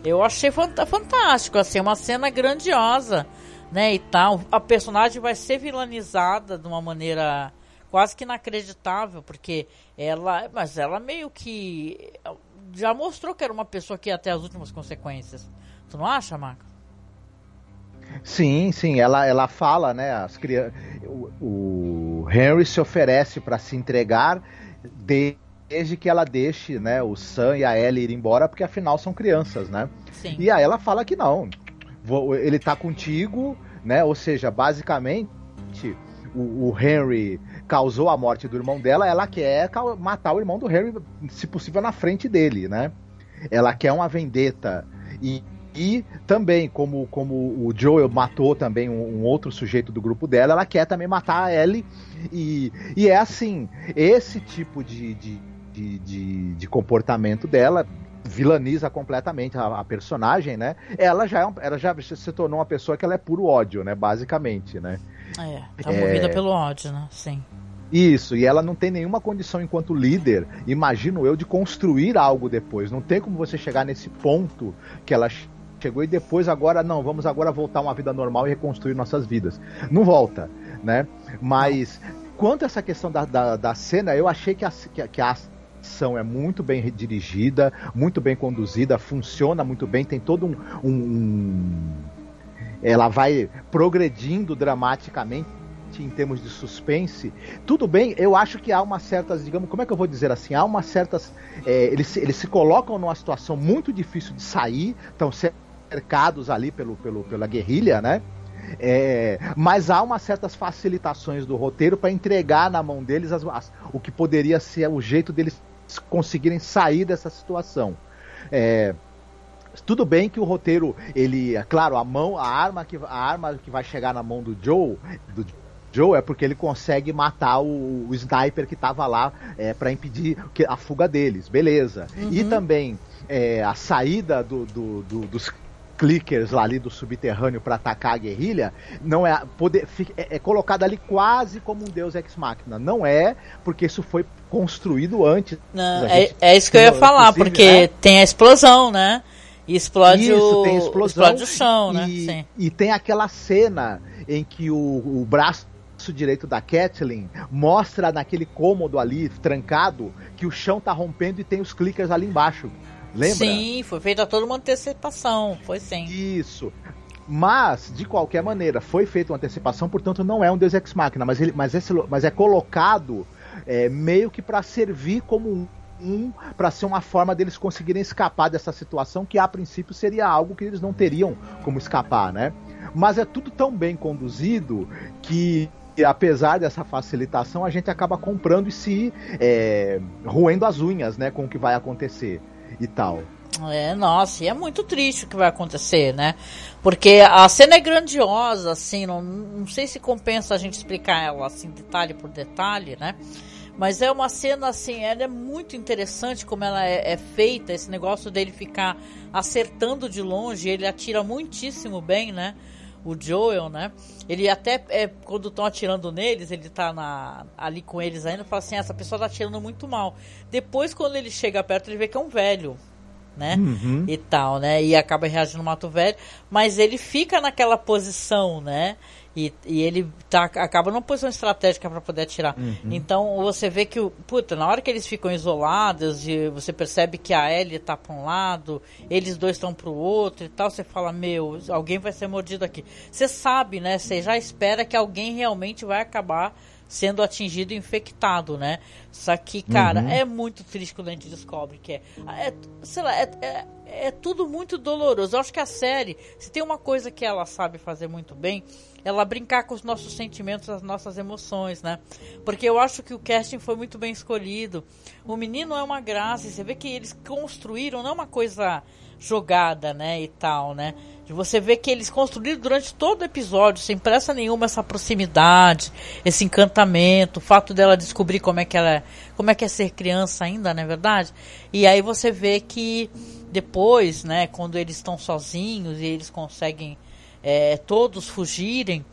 Eu achei fantástico, assim, uma cena grandiosa, né, e tal. A personagem vai ser vilanizada de uma maneira quase que inacreditável, porque ela, mas ela meio que já mostrou que era uma pessoa que ia até as últimas consequências. Tu não acha, Marcos? Sim, sim, ela, ela fala, né? As crianças, o, o Henry se oferece para se entregar desde que ela deixe, né, o Sam e a Ellie ir embora, porque afinal são crianças, né? Sim. E aí ela fala que não, ele tá contigo, né? Ou seja, basicamente o, o Henry causou a morte do irmão dela, ela quer matar o irmão do Henry, se possível, na frente dele, né? Ela quer uma vendetta e e também, como, como o Joel matou também um, um, outro sujeito do grupo dela, ela quer também matar a Ellie. E, e é assim, esse tipo de, de, de, de, de comportamento dela vilaniza completamente a, a, personagem, né? Ela já, é ela já se tornou uma pessoa que ela é puro ódio, né? Basicamente, né? É, tá movida é... pelo ódio, né? Sim. Isso, e ela não tem nenhuma condição enquanto líder, imagino eu, de construir algo depois. Não tem como você chegar nesse ponto que ela chegou e depois agora não, vamos agora voltar a uma vida normal e reconstruir nossas vidas. Não volta, né? Mas quanto a essa questão da, da, da cena, eu achei que a, que, que a ação é muito bem dirigida, muito bem conduzida, funciona muito bem, tem todo um, um, um ela vai progredindo dramaticamente em termos de suspense, tudo bem, eu acho que há umas certas, digamos, como é que eu vou dizer assim, há umas certas, é, eles, eles se colocam numa situação muito difícil de sair, estão cercados ali pelo, pelo, pela guerrilha, né? É, mas há umas certas facilitações do roteiro para entregar na mão deles as, as, o que poderia ser o jeito deles conseguirem sair dessa situação. É, tudo bem que o roteiro, ele, é claro, a mão, a arma que a arma que vai chegar na mão do Joe, do Joe é porque ele consegue matar o, o sniper que estava lá é, para impedir a fuga deles, beleza? Uhum. E também é, a saída do, do, do, dos clickers lá ali do subterrâneo para atacar a guerrilha, não é, poder, é, é colocado ali quase como um deus ex machina. Não é, porque isso foi construído antes. Não, é, é isso que eu ia falar, porque né? tem a explosão, né? E explode, isso, o, tem explosão, explode o chão, né? e, né? E tem aquela cena em que o, o braço direito da Kathleen mostra naquele cômodo ali, trancado, que o chão tá rompendo e tem os clickers ali embaixo. Lembra? Sim, foi feita toda uma antecipação, foi sim. Isso. Mas, de qualquer maneira, foi feita uma antecipação, portanto não é um Deus Ex Machina, mas, ele, mas, esse, mas é colocado é, meio que para servir como um, um para ser uma forma deles conseguirem escapar dessa situação que a princípio seria algo que eles não teriam como escapar, né? Mas é tudo tão bem conduzido que apesar dessa facilitação a gente acaba comprando e se é, roendo as unhas, né, com o que vai acontecer e tal. É, nossa, e é muito triste o que vai acontecer, né? Porque a cena é grandiosa, assim, não, não sei se compensa a gente explicar ela assim, detalhe por detalhe, né? Mas é uma cena assim, ela é muito interessante como ela é, é feita, esse negócio dele ficar acertando de longe, ele atira muitíssimo bem, né? O Joel, né? Ele até, é, quando estão atirando neles, ele tá na, ali com eles ainda, fala assim, essa pessoa tá atirando muito mal. Depois, quando ele chega perto, ele vê que é um velho, né? Uhum. E tal, né? E acaba reagindo mato velho, mas ele fica naquela posição, né? E, e ele tá, acaba numa posição estratégica para poder atirar. Uhum. Então você vê que, puta, na hora que eles ficam isolados e você percebe que a Ellie tá para um lado, eles dois estão para o outro e tal, você fala, meu, alguém vai ser mordido aqui. Você sabe, né? Você já espera que alguém realmente vai acabar sendo atingido e infectado, né? Só que, cara, Uhum. é muito triste quando a gente descobre que é. é sei lá, é, é, é tudo muito doloroso. Eu acho que a série, se tem uma coisa que ela sabe fazer muito bem, ela brincar com os nossos sentimentos, as nossas emoções, né? Porque eu acho que o casting foi muito bem escolhido. O menino é uma graça, você vê que eles construíram, não é uma coisa jogada, né, e tal, né? De você ver que eles construíram durante todo o episódio, sem pressa nenhuma, essa proximidade, esse encantamento, o fato dela descobrir como é que ela, como é que é ser criança ainda, não é verdade? E aí você vê que depois, né, quando eles estão sozinhos e eles conseguem é, todos fugirem,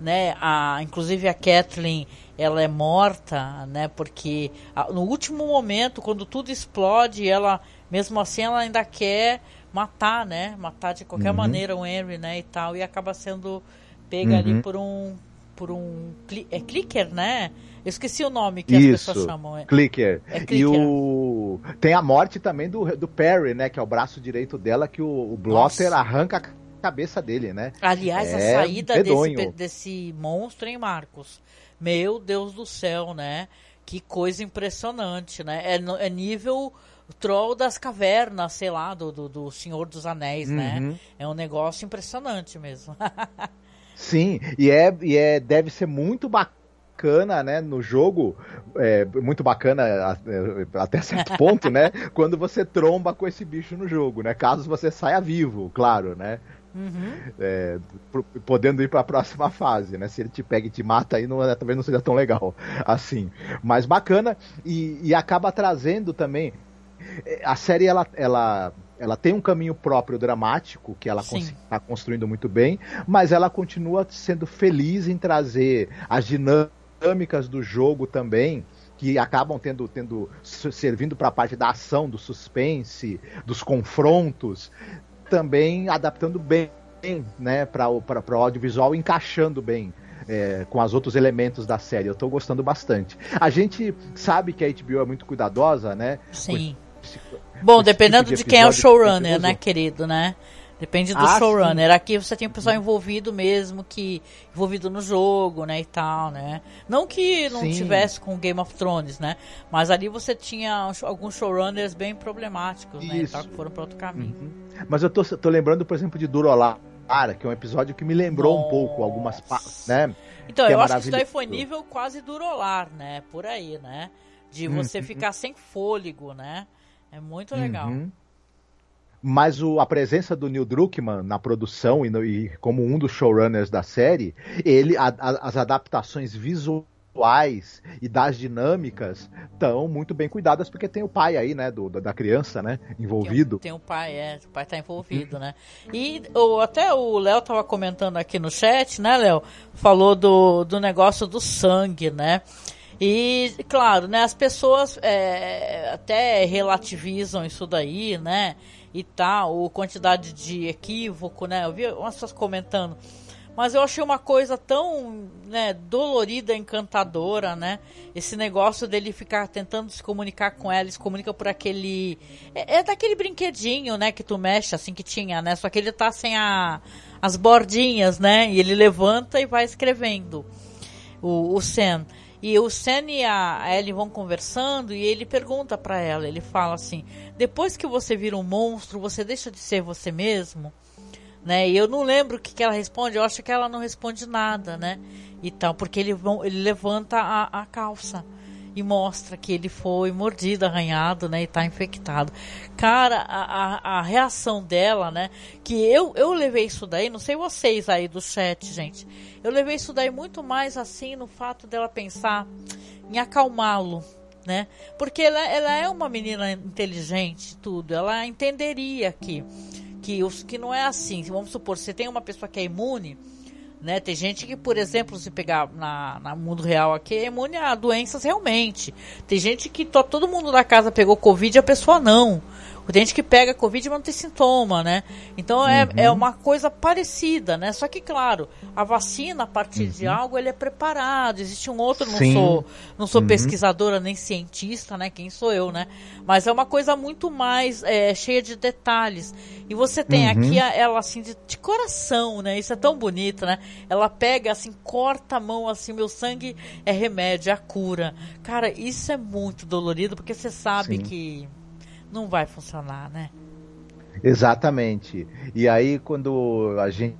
né, a, inclusive a Kathleen, ela é morta, né, porque a, no último momento, quando tudo explode, ela, mesmo assim, ela ainda quer matar, né, matar de qualquer Uhum. maneira o Henry, né, e tal, e acaba sendo pega ali Uhum. por um, por um, é clicker, né, eu esqueci o nome que as pessoas Isso, chamam, é. Clicker. É E Clicker. o. Tem a morte também do, do Perry, né? Que é o braço direito dela, que o, o Blotter arranca cabeça dele, né? Aliás, a É saída desse, desse monstro, hein, Marcos? Meu Deus do céu, né? Que coisa impressionante, né? É, é nível troll das cavernas, sei lá, do, do, do Senhor dos Anéis, né? Uhum. É um negócio impressionante mesmo. Sim, e é, e é deve ser muito bacana, né, no jogo, é, muito bacana a- é, até certo ponto, né, quando você tromba com esse bicho no jogo, né, caso você saia vivo, claro, né, Uhum. é, podendo ir para a próxima fase, né? Se ele te pega e te mata, aí não, é- talvez não seja tão legal assim. Mas bacana e, e acaba trazendo também é, a série ela, ela ela tem um caminho próprio dramático que ela está construindo muito bem, mas ela continua sendo feliz em trazer as dinâmicas do jogo também que acabam tendo, tendo servindo para a parte da ação, do suspense, dos confrontos, também adaptando bem né, para o audiovisual, encaixando bem é, com os outros elementos da série. Eu estou gostando bastante. A gente sabe que a HBO é muito cuidadosa, né? Sim. Bom, esse dependendo tipo de quem é o showrunner, né, querido, né? Depende do Ah, showrunner. Aqui você tem o pessoal envolvido mesmo, que envolvido no jogo, né, e tal, né? Não que não Sim. tivesse com Game of Thrones, né? Mas ali você tinha uns- alguns showrunners bem problemáticos, né, e tal, que foram para outro caminho. Mas eu tô, tô lembrando, por exemplo, de Durolar, que é um episódio que me lembrou um pouco algumas pa- né? Então, Que é eu acho que isso daí foi nível quase durolar, né? Por aí, né? De você Uhum. ficar sem fôlego, né? É muito legal. Uhum. Mas o- a presença do Neil Druckmann na produção e, no- e como um dos showrunners da série, ele a- a- as adaptações visuais e das dinâmicas estão muito bem cuidadas porque tem o pai aí, né, do, da- criança, né, envolvido. Tem o pai, é, o pai tá envolvido, né? E o, até o Léo tava comentando aqui no chat, né, Léo? Falou do, do negócio do sangue, né? E, claro, né, as pessoas é, até relativizam isso daí, né? E tal, a quantidade de equívoco, né? Eu vi umas pessoas comentando. Mas eu achei uma coisa tão né, dolorida, encantadora, né? Esse negócio dele ficar tentando se comunicar com ela, se comunica por aquele. É, é daquele brinquedinho, né? Que tu mexe, assim, que tinha, né? Só que ele tá sem a, as bordinhas, né? E ele levanta e vai escrevendo. O, o Sam. E o Sam e a Ellie vão conversando e ele pergunta pra ela, ele fala assim: depois que você vira um monstro, você deixa de ser você mesmo? Né? E eu não lembro o que, que ela responde, eu acho que ela não responde nada, né? E tal, porque ele, ele levanta a, a calça e mostra que ele foi mordido, arranhado, né? E tá infectado. Cara, a, a, a reação dela, né? Que eu, eu levei isso daí, não sei vocês aí do chat, gente. Eu levei isso daí muito mais assim no fato dela pensar em acalmá-lo, né? Porque ela, ela é uma menina inteligente, tudo. Ela entenderia que que os que não é assim. Vamos supor, você tem uma pessoa que é imune, né? Tem gente que, por exemplo, se pegar na, no mundo real aqui, é imune a doenças realmente. Tem gente que to, todo mundo da casa pegou Covid e a pessoa não. Tem gente que pega Covid e não tem sintoma, né? Então é, uhum. é uma coisa parecida, né? Só que, claro, a vacina, a partir uhum. de algo, ele é preparado. Existe um outro, não Sim. sou, não sou uhum. pesquisadora nem cientista, né? Quem sou eu, né? Mas é uma coisa muito mais é, cheia de detalhes. E você tem uhum. aqui a, ela, assim, de, de, coração, né? Isso é tão bonito, né? Ela pega, assim, corta a mão, assim, meu sangue é remédio, é a cura. Cara, isso é muito dolorido, porque você sabe Sim. que não vai funcionar, né? Exatamente. E aí quando a gente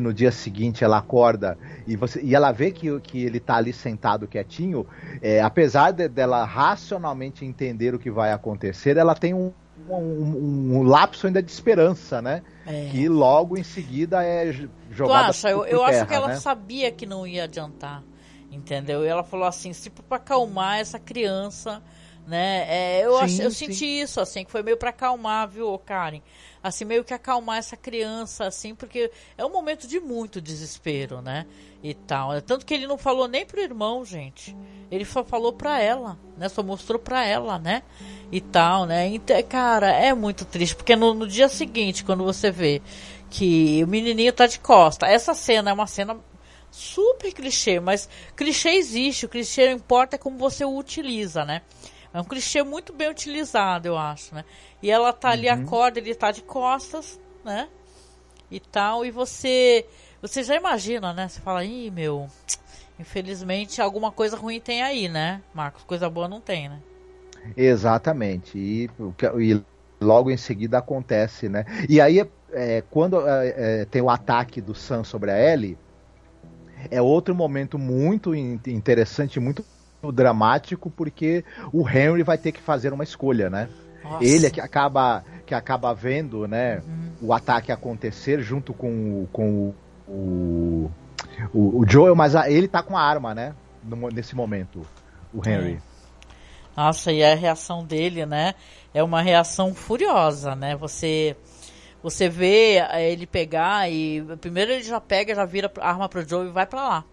no dia seguinte ela acorda e, você, e ela vê que, que ele está ali sentado quietinho, é, apesar de, dela racionalmente entender o que vai acontecer, ela tem um, um, um lapso ainda de esperança, né? É. Que logo em seguida é jogada. Tu acha? Eu, eu terra, acho que ela né? sabia que não ia adiantar, entendeu? E ela falou assim, tipo para acalmar essa criança né? É, eu, sim, eu sim. senti isso, assim, que foi meio para acalmar, viu, Karen? Assim, meio que acalmar essa criança, assim, porque é um momento de muito desespero, né? E tal. Tanto que ele não falou nem pro irmão, gente. Ele só falou pra ela, né? Só mostrou pra ela, né? E tal, né? Então, cara, é muito triste, porque no, no dia seguinte, quando você vê que o menininho tá de costa, essa cena é uma cena super clichê, mas clichê existe, o clichê importa é como você o utiliza, né? É um clichê muito bem utilizado, eu acho, né? E ela tá ali, uhum. acorda, ele tá de costas, né? E tal, e você. Você já imagina, né? Você fala, ih, meu. Infelizmente, alguma coisa ruim tem aí, né, Marcos? Coisa boa não tem, né? Exatamente. E, e logo em seguida acontece, né? E aí, é, quando é, é, tem o ataque do Sam sobre a Ellie, é outro momento muito interessante, muito dramático porque o Henry vai ter que fazer uma escolha, né? Nossa. Ele é que acaba que acaba vendo, né, uhum. o ataque acontecer junto com, com o, o, o Joel, mas a, ele tá com a arma, né, no, nesse momento, o Henry. É. Nossa, e a reação dele, né, é uma reação furiosa, né? Você você vê ele pegar e primeiro ele já pega, já vira a arma pro Joel e vai para lá.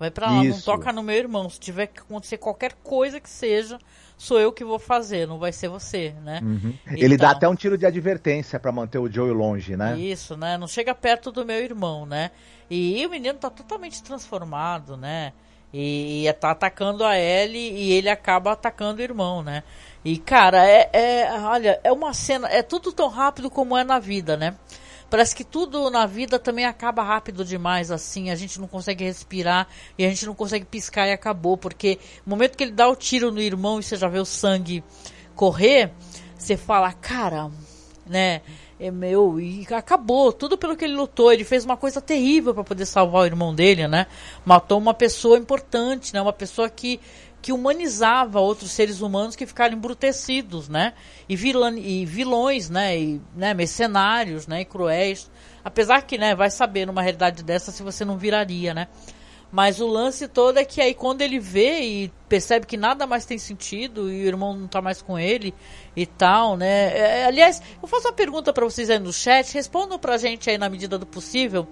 Vai pra lá, Isso. não toca no meu irmão. Se tiver que acontecer qualquer coisa que seja, sou eu que vou fazer, não vai ser você, né? Uhum. Ele dá até um tiro de advertência para manter o Joey longe, né? Isso, né? Não chega perto do meu irmão, né? E, e o menino tá totalmente transformado, né? E, e tá atacando a Ellie e ele acaba atacando o irmão, né? E, cara, é, é, olha, é uma cena, é tudo tão rápido como é na vida, né? Parece que tudo na vida também acaba rápido demais, assim. A gente não consegue respirar e a gente não consegue piscar e acabou. Porque no momento que ele dá o tiro no irmão e você já vê o sangue correr, você fala, cara, né? É meu, e acabou, tudo pelo que ele lutou. Ele fez uma coisa terrível para poder salvar o irmão dele, né? Matou uma pessoa importante, né? Uma pessoa que que humanizava outros seres humanos que ficaram embrutecidos, né? E, e vilões, né? E né? mercenários, né? E cruéis. Apesar que, né? Vai saber numa realidade dessa se você não viraria, né? Mas o lance todo é que aí quando ele vê e percebe que nada mais tem sentido e o irmão não tá mais com ele e tal, né? É, aliás, eu faço uma pergunta para vocês aí no chat, respondam pra gente aí na medida do possível,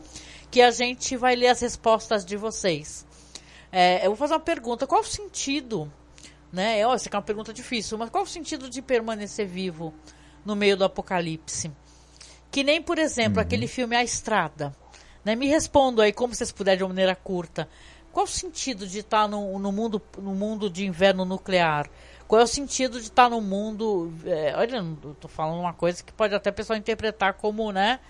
que a gente vai ler as respostas de vocês. É, eu vou fazer uma pergunta: qual o sentido, né? Essa é uma pergunta difícil, mas qual o sentido de permanecer vivo no meio do apocalipse? Que nem, por exemplo, uhum. aquele filme A Estrada. Né? Me respondam aí, como vocês puderem de uma maneira curta. Qual o sentido de estar no, no, mundo, no mundo de inverno nuclear? Qual é o sentido de estar no mundo. É, olha, eu tô falando uma coisa que pode até a pessoa interpretar como, né?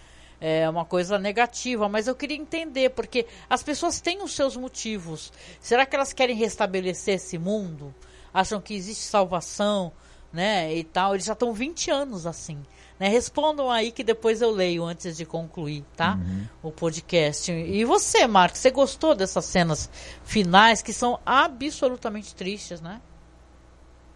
É uma coisa negativa, mas eu queria entender, porque as pessoas têm os seus motivos. Será que elas querem restabelecer esse mundo? Acham que existe salvação, né? E tal. Eles já estão 20 anos assim. Né? Respondam aí que depois eu leio antes de concluir, tá? Uhum. O podcast. E você, Marcos, você gostou dessas cenas finais que são absolutamente tristes, né?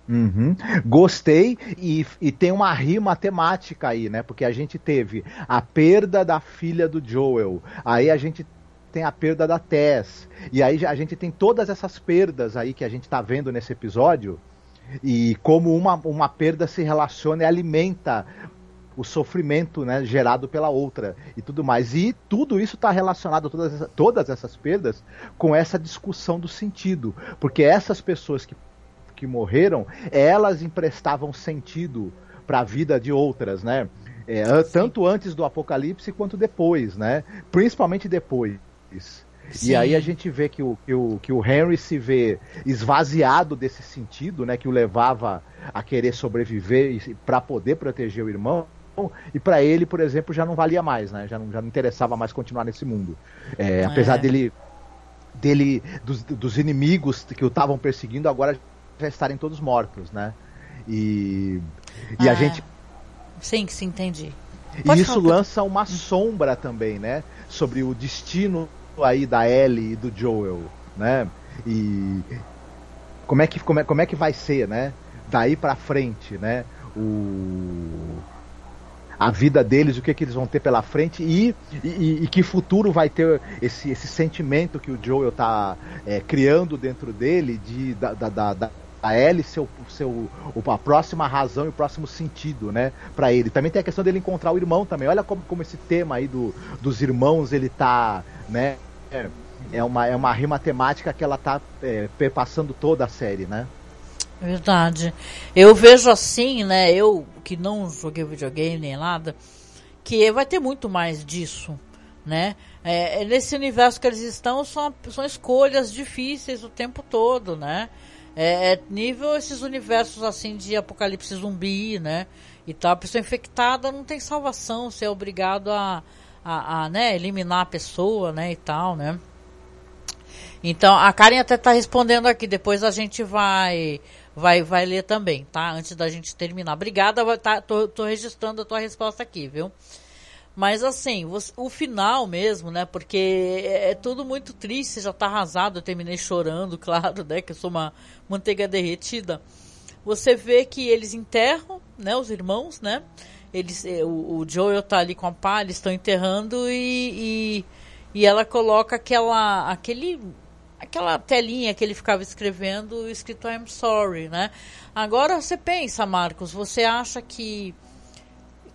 Uhum. Gostei e, e tem uma rima temática aí, né? Porque a gente teve a perda da filha do Joel, aí a gente tem a perda da Tess. E aí a gente tem todas essas perdas aí que a gente está vendo nesse episódio. E como uma, uma perda se relaciona e alimenta o sofrimento né, gerado pela outra e tudo mais. E tudo isso está relacionado, todas, todas essas perdas, com essa discussão do sentido. Porque essas pessoas que, que morreram, elas emprestavam sentido para a vida de outras, né? É, tanto antes do apocalipse quanto depois, né? Principalmente depois. Sim. E aí a gente vê que o, que, o, que o Henry se vê esvaziado desse sentido, né? Que o levava a querer sobreviver para poder proteger o irmão. E para ele, por exemplo, já não valia mais, né? Já não, já não interessava mais continuar nesse mundo. É, é. Apesar dele, dele dos, dos inimigos que o estavam perseguindo, agora já estarem todos mortos, né? E, e a é. gente Sim, sim, entendi. Pode e isso falar, lança uma sombra também, né? Sobre o destino aí da Ellie e do Joel, né? E como é que, como é, como é que vai ser, né? Daí pra frente, né? O a vida deles, o que, que eles vão ter pela frente e, e, e, que futuro vai ter esse, esse sentimento que o Joel está é, criando dentro dele de, da, da, da, a Ellie seu, seu, a próxima razão e o próximo sentido, né, para ele. Também tem a questão dele encontrar o irmão também. Olha como, como esse tema aí do, dos irmãos ele tá, né, é, é uma, é uma rima temática que ela tá é, perpassando toda a série, né. Verdade. Eu vejo assim, né, eu que não joguei videogame nem nada, que vai ter muito mais disso, né? É, nesse universo que eles estão são, são escolhas difíceis o tempo todo, né? É, é, nível esses universos assim de apocalipse zumbi, né? E tal. A pessoa infectada não tem salvação, você é obrigado a, a, a né, eliminar a pessoa, né? E tal, né? Então, a Karen até tá respondendo aqui, depois a gente vai vai vai ler também, tá? Antes da gente terminar. Obrigada, tá, tô, tô registrando a tua resposta aqui, viu? Mas assim, o final mesmo, né? Porque é, é tudo muito triste, já tá arrasado, eu terminei chorando, claro, né? Que eu sou uma manteiga derretida. Você vê que eles enterram, né? Os irmãos, né? Eles, é, o, o Joel tá ali com a pá, eles estão enterrando e, e, e ela coloca aquela, aquele, aquela telinha que ele ficava escrevendo, escrito I'm sorry, né? Agora você pensa, Marcos, você acha que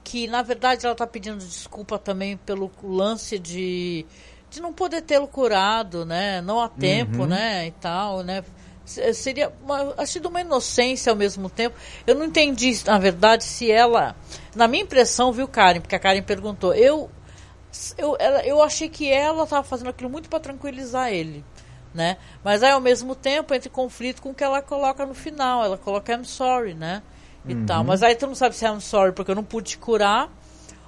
que na verdade ela está pedindo desculpa também pelo lance de, de não poder tê-lo curado, né? Não há tempo, uhum. né? E tal, né? Seria uma, acho de uma inocência ao mesmo tempo. Eu não entendi, na verdade, se ela. Na minha impressão, viu, Karen? Porque a Karen perguntou. Eu, eu, ela, eu achei que ela estava fazendo aquilo muito para tranquilizar ele. Né? Mas aí, ao mesmo tempo, entre conflito com o que ela coloca no final. Ela coloca I'm sorry, né? E uhum. tal. Mas aí tu não sabe se é I'm sorry porque eu não pude te curar,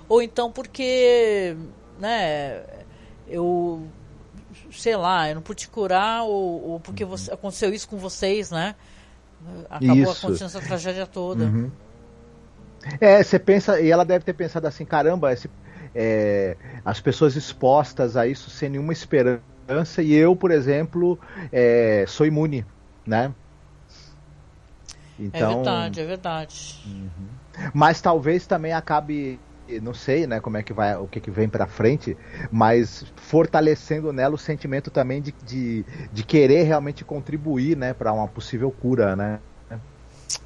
ou então porque, né, eu, sei lá, eu não pude te curar, ou, ou porque uhum. você, aconteceu isso com vocês, né? Acabou isso. acontecendo essa tragédia toda. Uhum. É, você pensa, e ela deve ter pensado assim, caramba, esse, é, as pessoas expostas a isso sem nenhuma esperança, e eu, por exemplo, é, sou imune, né? Então, é verdade, é verdade. Uhum. Mas talvez também acabe, não sei, né, como é que vai, o que, que vem para frente, mas fortalecendo nela o sentimento também de, de, de querer realmente contribuir, né, para uma possível cura, né?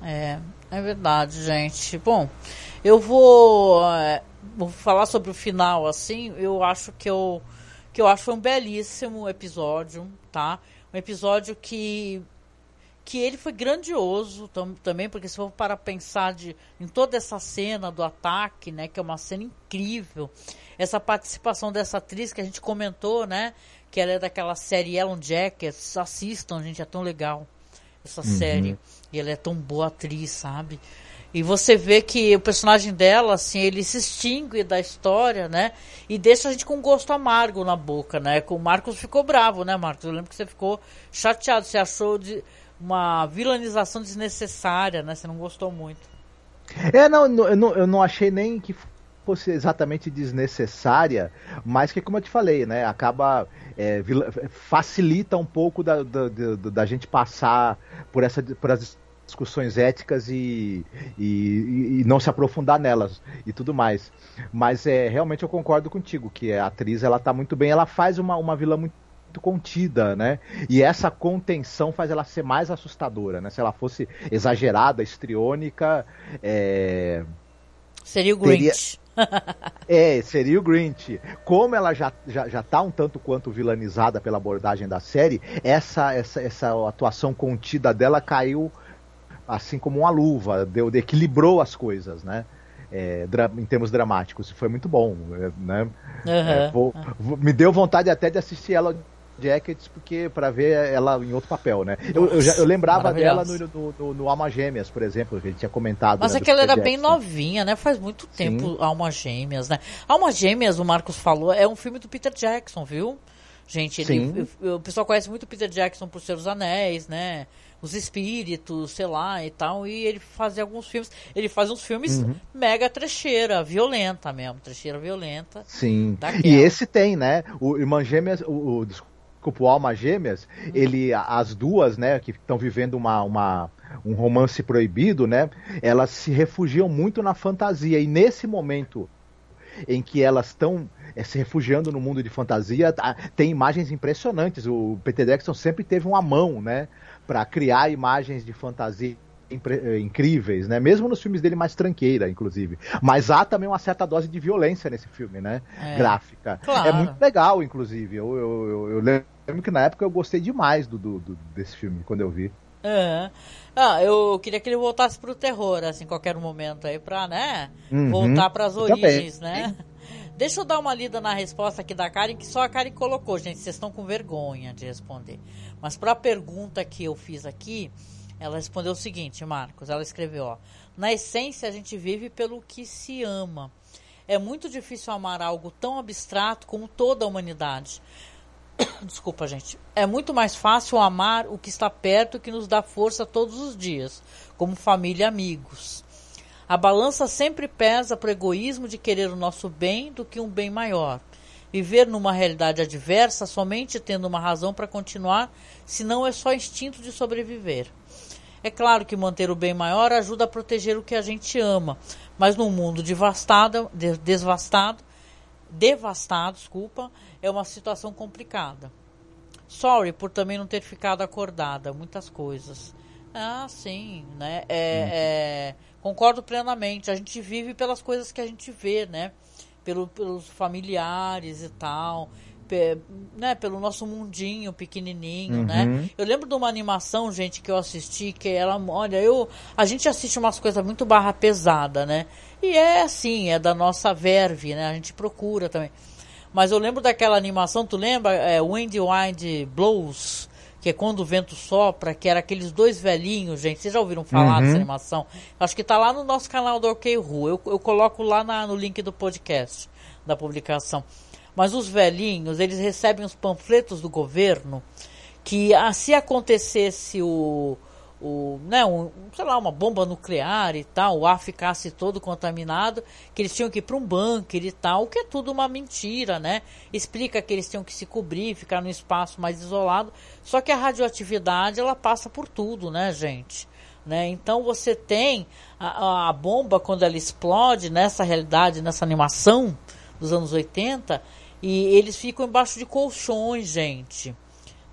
É, é verdade, gente. Bom, eu vou, é, vou falar sobre o final, assim. Eu acho que eu que eu acho um belíssimo episódio, tá? Um episódio que que ele foi grandioso tam, também, porque se for para pensar de, em toda essa cena do ataque, né, que é uma cena incrível, essa participação dessa atriz que a gente comentou, né, que ela é daquela série Ellen Jackets, assistam, gente, é tão legal essa uhum. série, e ela é tão boa atriz, sabe? E você vê que o personagem dela, assim, ele se extingue da história, né? E deixa a gente com um gosto amargo na boca, né? O Marcos ficou bravo, né, Marcos? Eu lembro que você ficou chateado, você achou de uma vilanização desnecessária, né? Você não gostou muito. É, não, eu não, eu não achei nem que fosse exatamente desnecessária, mas que, como eu te falei, né, acaba é, facilita um pouco da, da, da, da, gente passar por, essa, por as discussões éticas e, e, e, não se aprofundar nelas e tudo mais. Mas é realmente eu concordo contigo que a atriz ela tá muito bem, ela faz uma, uma vilã muito contida, né? E essa contenção faz ela ser mais assustadora, né? Se ela fosse exagerada, estriônica, é... seria o Grinch. é, seria o Grinch. Como ela já, já, já tá um tanto quanto vilanizada pela abordagem da série, essa, essa, essa atuação contida dela caiu assim como uma luva, deu, equilibrou as coisas, né? É, em termos dramáticos, foi muito bom, né? Uhum. É, vou, vou, me deu vontade até de assistir ela Jackets porque para ver ela em outro papel, né? Eu, eu, já, eu lembrava dela no, no, no, no, Alma Gêmeas, por exemplo, que a gente tinha comentado. Mas né, é que ela era Jackson. bem novinha, né? Faz muito tempo Sim. Alma Gêmeas, né? Alma Gêmeas, o Marcos falou, é um filme do Peter Jackson, viu? Gente, ele, o pessoal conhece muito o Peter Jackson por Ser os Anéis, né? Os Espíritos, sei lá, e tal. E ele fazia alguns filmes. Ele faz uns filmes uhum. mega trecheira, violenta mesmo. Trecheira violenta. Sim. Daquela. E esse tem, né? O Irmã Gêmeas, o, o desculpa, o Alma Gêmeas, ele, as duas, né, que estão vivendo uma, uma, um romance proibido, né, elas se refugiam muito na fantasia. E nesse momento em que elas estão é, se refugiando no mundo de fantasia, tem imagens impressionantes. O Peter Jackson sempre teve uma mão, né, para criar imagens de fantasia incríveis, né? Mesmo nos filmes dele mais tranqueira, inclusive. Mas há também uma certa dose de violência nesse filme, né? É. Gráfica. Claro. É muito legal, inclusive. Eu, eu, eu, eu, lembro que na época eu gostei demais do, do, do desse filme, quando eu vi. Uhum. Ah, eu queria que ele voltasse pro terror, assim, em qualquer momento aí, pra, né? Uhum. Voltar pras origens, né? Deixa eu dar uma lida na resposta aqui da Karen, que só a Karen colocou, gente. Vocês estão com vergonha de responder. Mas para a pergunta que eu fiz aqui, ela respondeu o seguinte, Marcos. Ela escreveu: ó, Na essência, a gente vive pelo que se ama. É muito difícil amar algo tão abstrato como toda a humanidade. Desculpa, gente. É muito mais fácil amar o que está perto que nos dá força todos os dias, como família e amigos. A balança sempre pesa para o egoísmo de querer o nosso bem do que um bem maior. Viver numa realidade adversa somente tendo uma razão para continuar, senão é só instinto de sobreviver. É claro que manter o bem maior ajuda a proteger o que a gente ama, mas num mundo devastado, devastado, devastado, desculpa, é uma situação complicada. Sorry por também não ter ficado acordada, muitas coisas. Ah, sim, né? É, hum. é, concordo plenamente. A gente vive pelas coisas que a gente vê, né? Pelo, pelos familiares e tal né, pelo nosso mundinho pequenininho, né? uhum. né? Eu lembro de uma animação, gente, que eu assisti, que ela, olha, eu, a gente assiste umas coisas muito barra pesada, né? E é assim, é da nossa verve, né? A gente procura também. Mas eu lembro daquela animação, tu lembra? É, Wind Wind Blows, que é quando o vento sopra, que era aqueles dois velhinhos, gente. Vocês já ouviram falar uhum. dessa animação? Acho que tá lá no nosso canal do OK Ru. Eu, eu coloco lá na, no link do podcast, da publicação. Mas os velhinhos, eles recebem os panfletos do governo que ah, se acontecesse o, o né, um, sei lá, uma bomba nuclear e tal, o ar ficasse todo contaminado, que eles tinham que ir para um bunker e tal, o que é tudo uma mentira, né? Explica que eles tinham que se cobrir, ficar num espaço mais isolado. Só que a radioatividade, ela passa por tudo, né, gente? Né? Então você tem a, a bomba quando ela explode nessa realidade, nessa animação dos anos 80, e eles ficam embaixo de colchões, gente.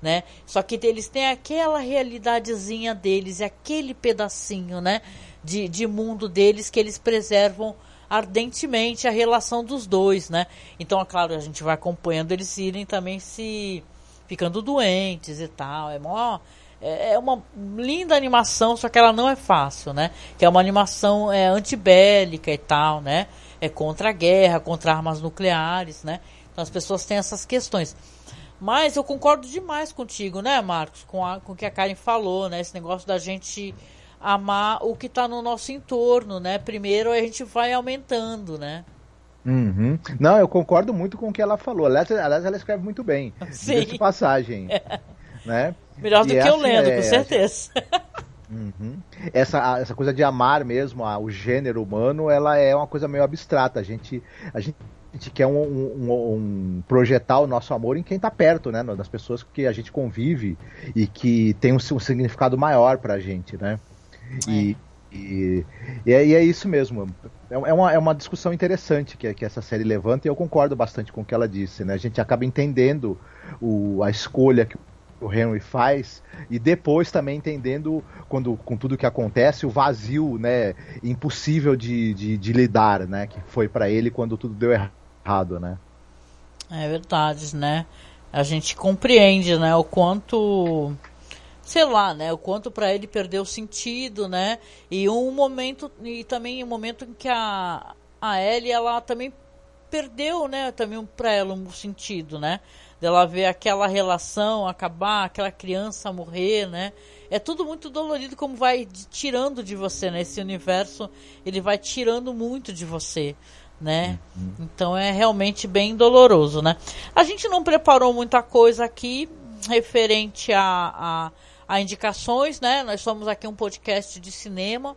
Né? Só que eles têm aquela realidadezinha deles, aquele pedacinho, né? De, de mundo deles que eles preservam ardentemente a relação dos dois, né? Então, é claro, a gente vai acompanhando eles irem também se ficando doentes e tal. É uma, é, é uma linda animação, só que ela não é fácil, né? Que é uma animação é, antibélica e tal, né? É contra a guerra, contra armas nucleares, né? Então as pessoas têm essas questões. Mas eu concordo demais contigo, né, Marcos? Com, a, com o que a Karen falou, né? Esse negócio da gente amar o que está no nosso entorno, né? Primeiro a gente vai aumentando, né? Uhum. Não, eu concordo muito com o que ela falou. Aliás, ela escreve muito bem. Sim. De passagem. É. Né? Melhor do e que eu lendo, é, com certeza. Uhum. Essa, essa coisa de amar mesmo o gênero humano, ela é uma coisa meio abstrata. A gente, a gente a gente quer um, um, um, projetar o nosso amor em quem está perto, né? Das pessoas que a gente convive e que tem um, um significado maior para a gente, né? É. E, e, e, é, e, é, isso mesmo. É, é uma, é uma discussão interessante que, que essa série levanta e eu concordo bastante com o que ela disse. Né? A gente acaba entendendo o, a escolha que o Henry faz e depois também entendendo quando com tudo que acontece o vazio né impossível de, de, de lidar né que foi para ele quando tudo deu errado né é verdade né a gente compreende né o quanto sei lá, né, o quanto para ele perdeu sentido, né? E um momento e também um momento em que a a Ellie ela também perdeu, né, também para ela um sentido, né? Dela ver aquela relação acabar, aquela criança morrer, né? É tudo muito dolorido como vai tirando de você, né? Esse universo, ele vai tirando muito de você né? Uhum. Então é realmente bem doloroso, né? A gente não preparou muita coisa aqui referente a, a, a indicações, né? Nós somos aqui um podcast de cinema,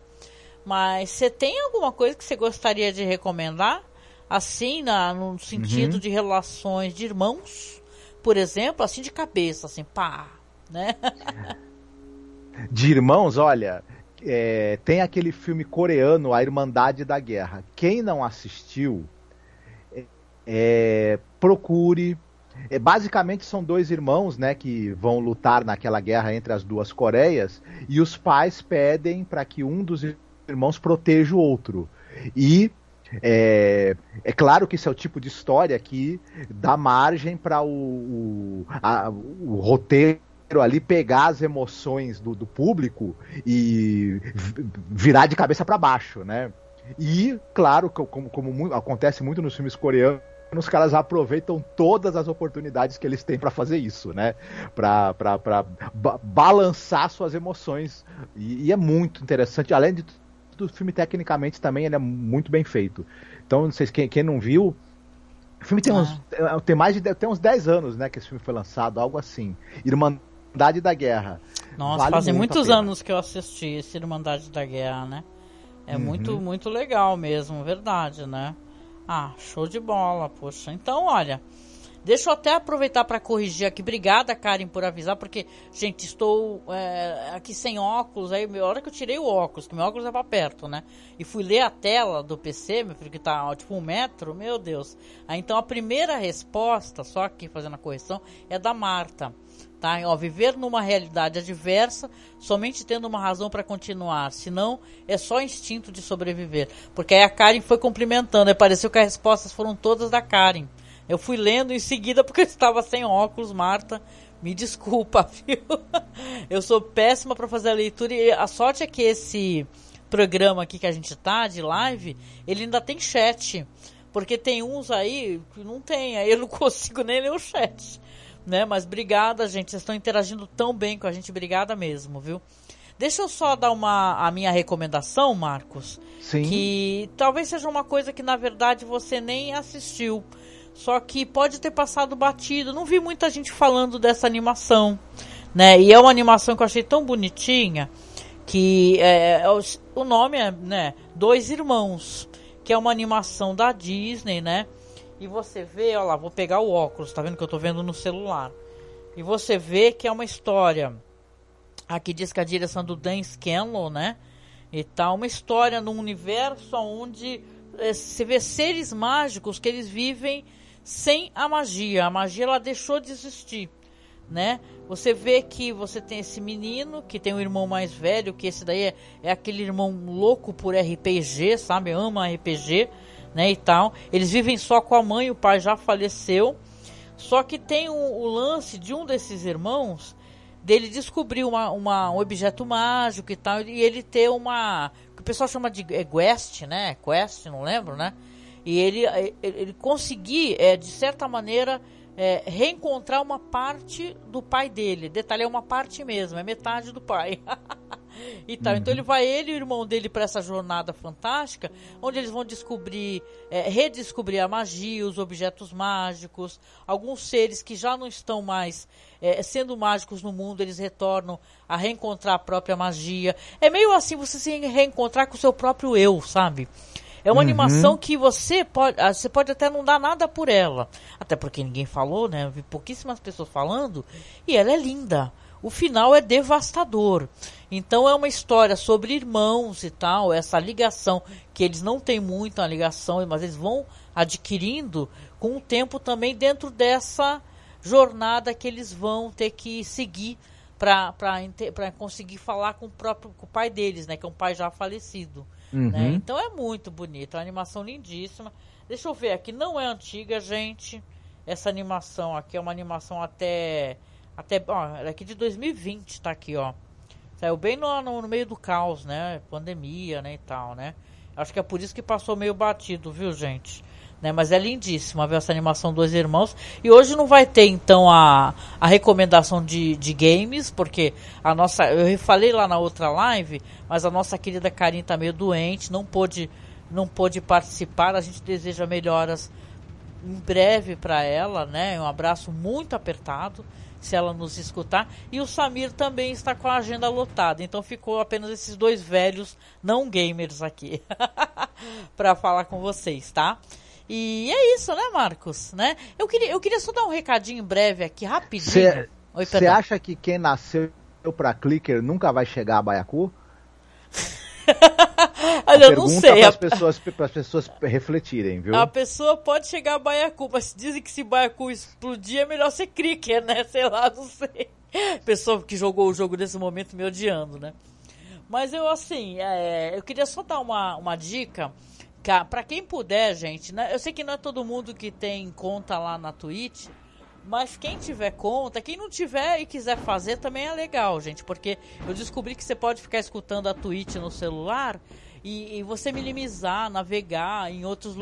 mas você tem alguma coisa que você gostaria de recomendar? Assim, na, no sentido uhum. de relações de irmãos, por exemplo, assim de cabeça, assim, pá, né? De irmãos, olha, é, tem aquele filme coreano, A Irmandade da Guerra. Quem não assistiu, é, procure, é, basicamente são dois irmãos, né, que vão lutar naquela guerra entre as duas Coreias e os pais pedem para que um dos irmãos proteja o outro. E é, é, claro que esse é o tipo de história que dá margem para o, o, o, roteiro ali pegar as emoções do, do público e virar de cabeça para baixo, né? E, claro, como, como acontece muito nos filmes coreanos, os caras aproveitam todas as oportunidades que eles têm para fazer isso, né? Pra ba balançar suas emoções. E, e, é muito interessante. Além de tudo, o filme tecnicamente também ele é muito bem feito. Então, não sei se quem, quem não viu. O filme tem, ah. uns, é, tem mais de tem uns 10 anos, né, que esse filme foi lançado, algo assim. Irmandade da Guerra. Nossa, vale fazem muitos anos que eu assisti esse Irmandade da Guerra, né? É uhum. muito, muito legal mesmo, verdade, né? Ah, show de bola, poxa. Então, olha, deixa eu até aproveitar para corrigir aqui. Obrigada, Karen, por avisar, porque, gente, estou é, aqui sem óculos. Aí, a hora que eu tirei o óculos, que meu óculos estava perto, né? E fui ler a tela do PC, meu filho, que tá tipo um metro, meu Deus. Aí, então, a primeira resposta, só aqui fazendo a correção, é da Marta. Tá? Ó, viver numa realidade adversa, somente tendo uma razão para continuar, senão é só instinto de sobreviver. Porque aí a Karen foi cumprimentando, aí pareceu que as respostas foram todas da Karen. Eu fui lendo em seguida porque eu estava sem óculos, Marta. Me desculpa, viu? Eu sou péssima para fazer a leitura e a sorte é que esse programa aqui que a gente tá de live, ele ainda tem chat. Porque tem uns aí que não tem, aí eu não consigo nem ler o chat né? Mas obrigada, gente. Vocês estão interagindo tão bem com a gente. Obrigada mesmo, viu? Deixa eu só dar uma a minha recomendação, Marcos. Sim. Que talvez seja uma coisa que na verdade você nem assistiu. Só que pode ter passado batido. Não vi muita gente falando dessa animação, né? E é uma animação que eu achei tão bonitinha que é, é o nome é, né, Dois Irmãos, que é uma animação da Disney, né? E você vê, olha lá, vou pegar o óculos, tá vendo que eu tô vendo no celular. E você vê que é uma história. Aqui diz que a direção do Dan Scanlon, né? E tá uma história num universo onde é, você vê seres mágicos que eles vivem sem a magia. A magia ela deixou de existir, né? Você vê que você tem esse menino que tem um irmão mais velho, que esse daí é, é aquele irmão louco por RPG, sabe? Ama RPG né, e tal. Eles vivem só com a mãe, o pai já faleceu. Só que tem o, o lance de um desses irmãos dele descobrir uma, uma, um objeto mágico e tal, e ele ter uma. que o pessoal chama de é, quest, né? Quest, não lembro, né? E ele, ele, ele conseguir, é, de certa maneira, é, reencontrar uma parte do pai dele. Detalhe, é uma parte mesmo, é metade do pai. e tal. Uhum. Então ele vai ele e o irmão dele para essa jornada fantástica, onde eles vão descobrir, é, redescobrir a magia, os objetos mágicos, alguns seres que já não estão mais é, sendo mágicos no mundo, eles retornam a reencontrar a própria magia. É meio assim você se reencontrar com o seu próprio eu, sabe? É uma uhum. animação que você pode, ah, você pode até não dar nada por ela, até porque ninguém falou, né? Eu vi pouquíssimas pessoas falando e ela é linda o final é devastador. Então é uma história sobre irmãos e tal, essa ligação que eles não têm muita ligação, mas eles vão adquirindo com o tempo também dentro dessa jornada que eles vão ter que seguir para conseguir falar com o próprio com o pai deles, né, que é um pai já falecido. Uhum. Né? Então é muito bonito, é uma animação lindíssima. Deixa eu ver aqui, não é antiga, gente. Essa animação aqui é uma animação até até ó, é aqui de 2020 tá aqui, ó. Saiu bem no, no, no, meio do caos, né? Pandemia, né, e tal, né? Acho que é por isso que passou meio batido, viu, gente? Né? Mas é lindíssima ver essa animação Dois Irmãos. E hoje não vai ter, então, a, a recomendação de, de games, porque a nossa. Eu falei lá na outra live, mas a nossa querida Karin tá meio doente, não pôde, não pôde participar. A gente deseja melhoras em breve para ela, né? Um abraço muito apertado se ela nos escutar. E o Samir também está com a agenda lotada. Então ficou apenas esses dois velhos não gamers aqui para falar com vocês, tá? E é isso, né, Marcos? Né? Eu, queria, eu queria só dar um recadinho breve aqui, rapidinho. Você acha que quem nasceu para clicker nunca vai chegar a Baiacu? Olha, eu não sei. Para as pessoas, pessoas refletirem, viu? A pessoa pode chegar a Baiacu, mas dizem que se Baiacu explodir é melhor ser clicker, né? Sei lá, não sei. Pessoa que jogou o jogo nesse momento me odiando, né? Mas eu, assim, é, eu queria só dar uma, uma dica. Para quem puder, gente, né? eu sei que não é todo mundo que tem conta lá na Twitch, mas quem tiver conta, quem não tiver e quiser fazer também é legal, gente, porque eu descobri que você pode ficar escutando a Twitch no celular e, e você minimizar, navegar em outros,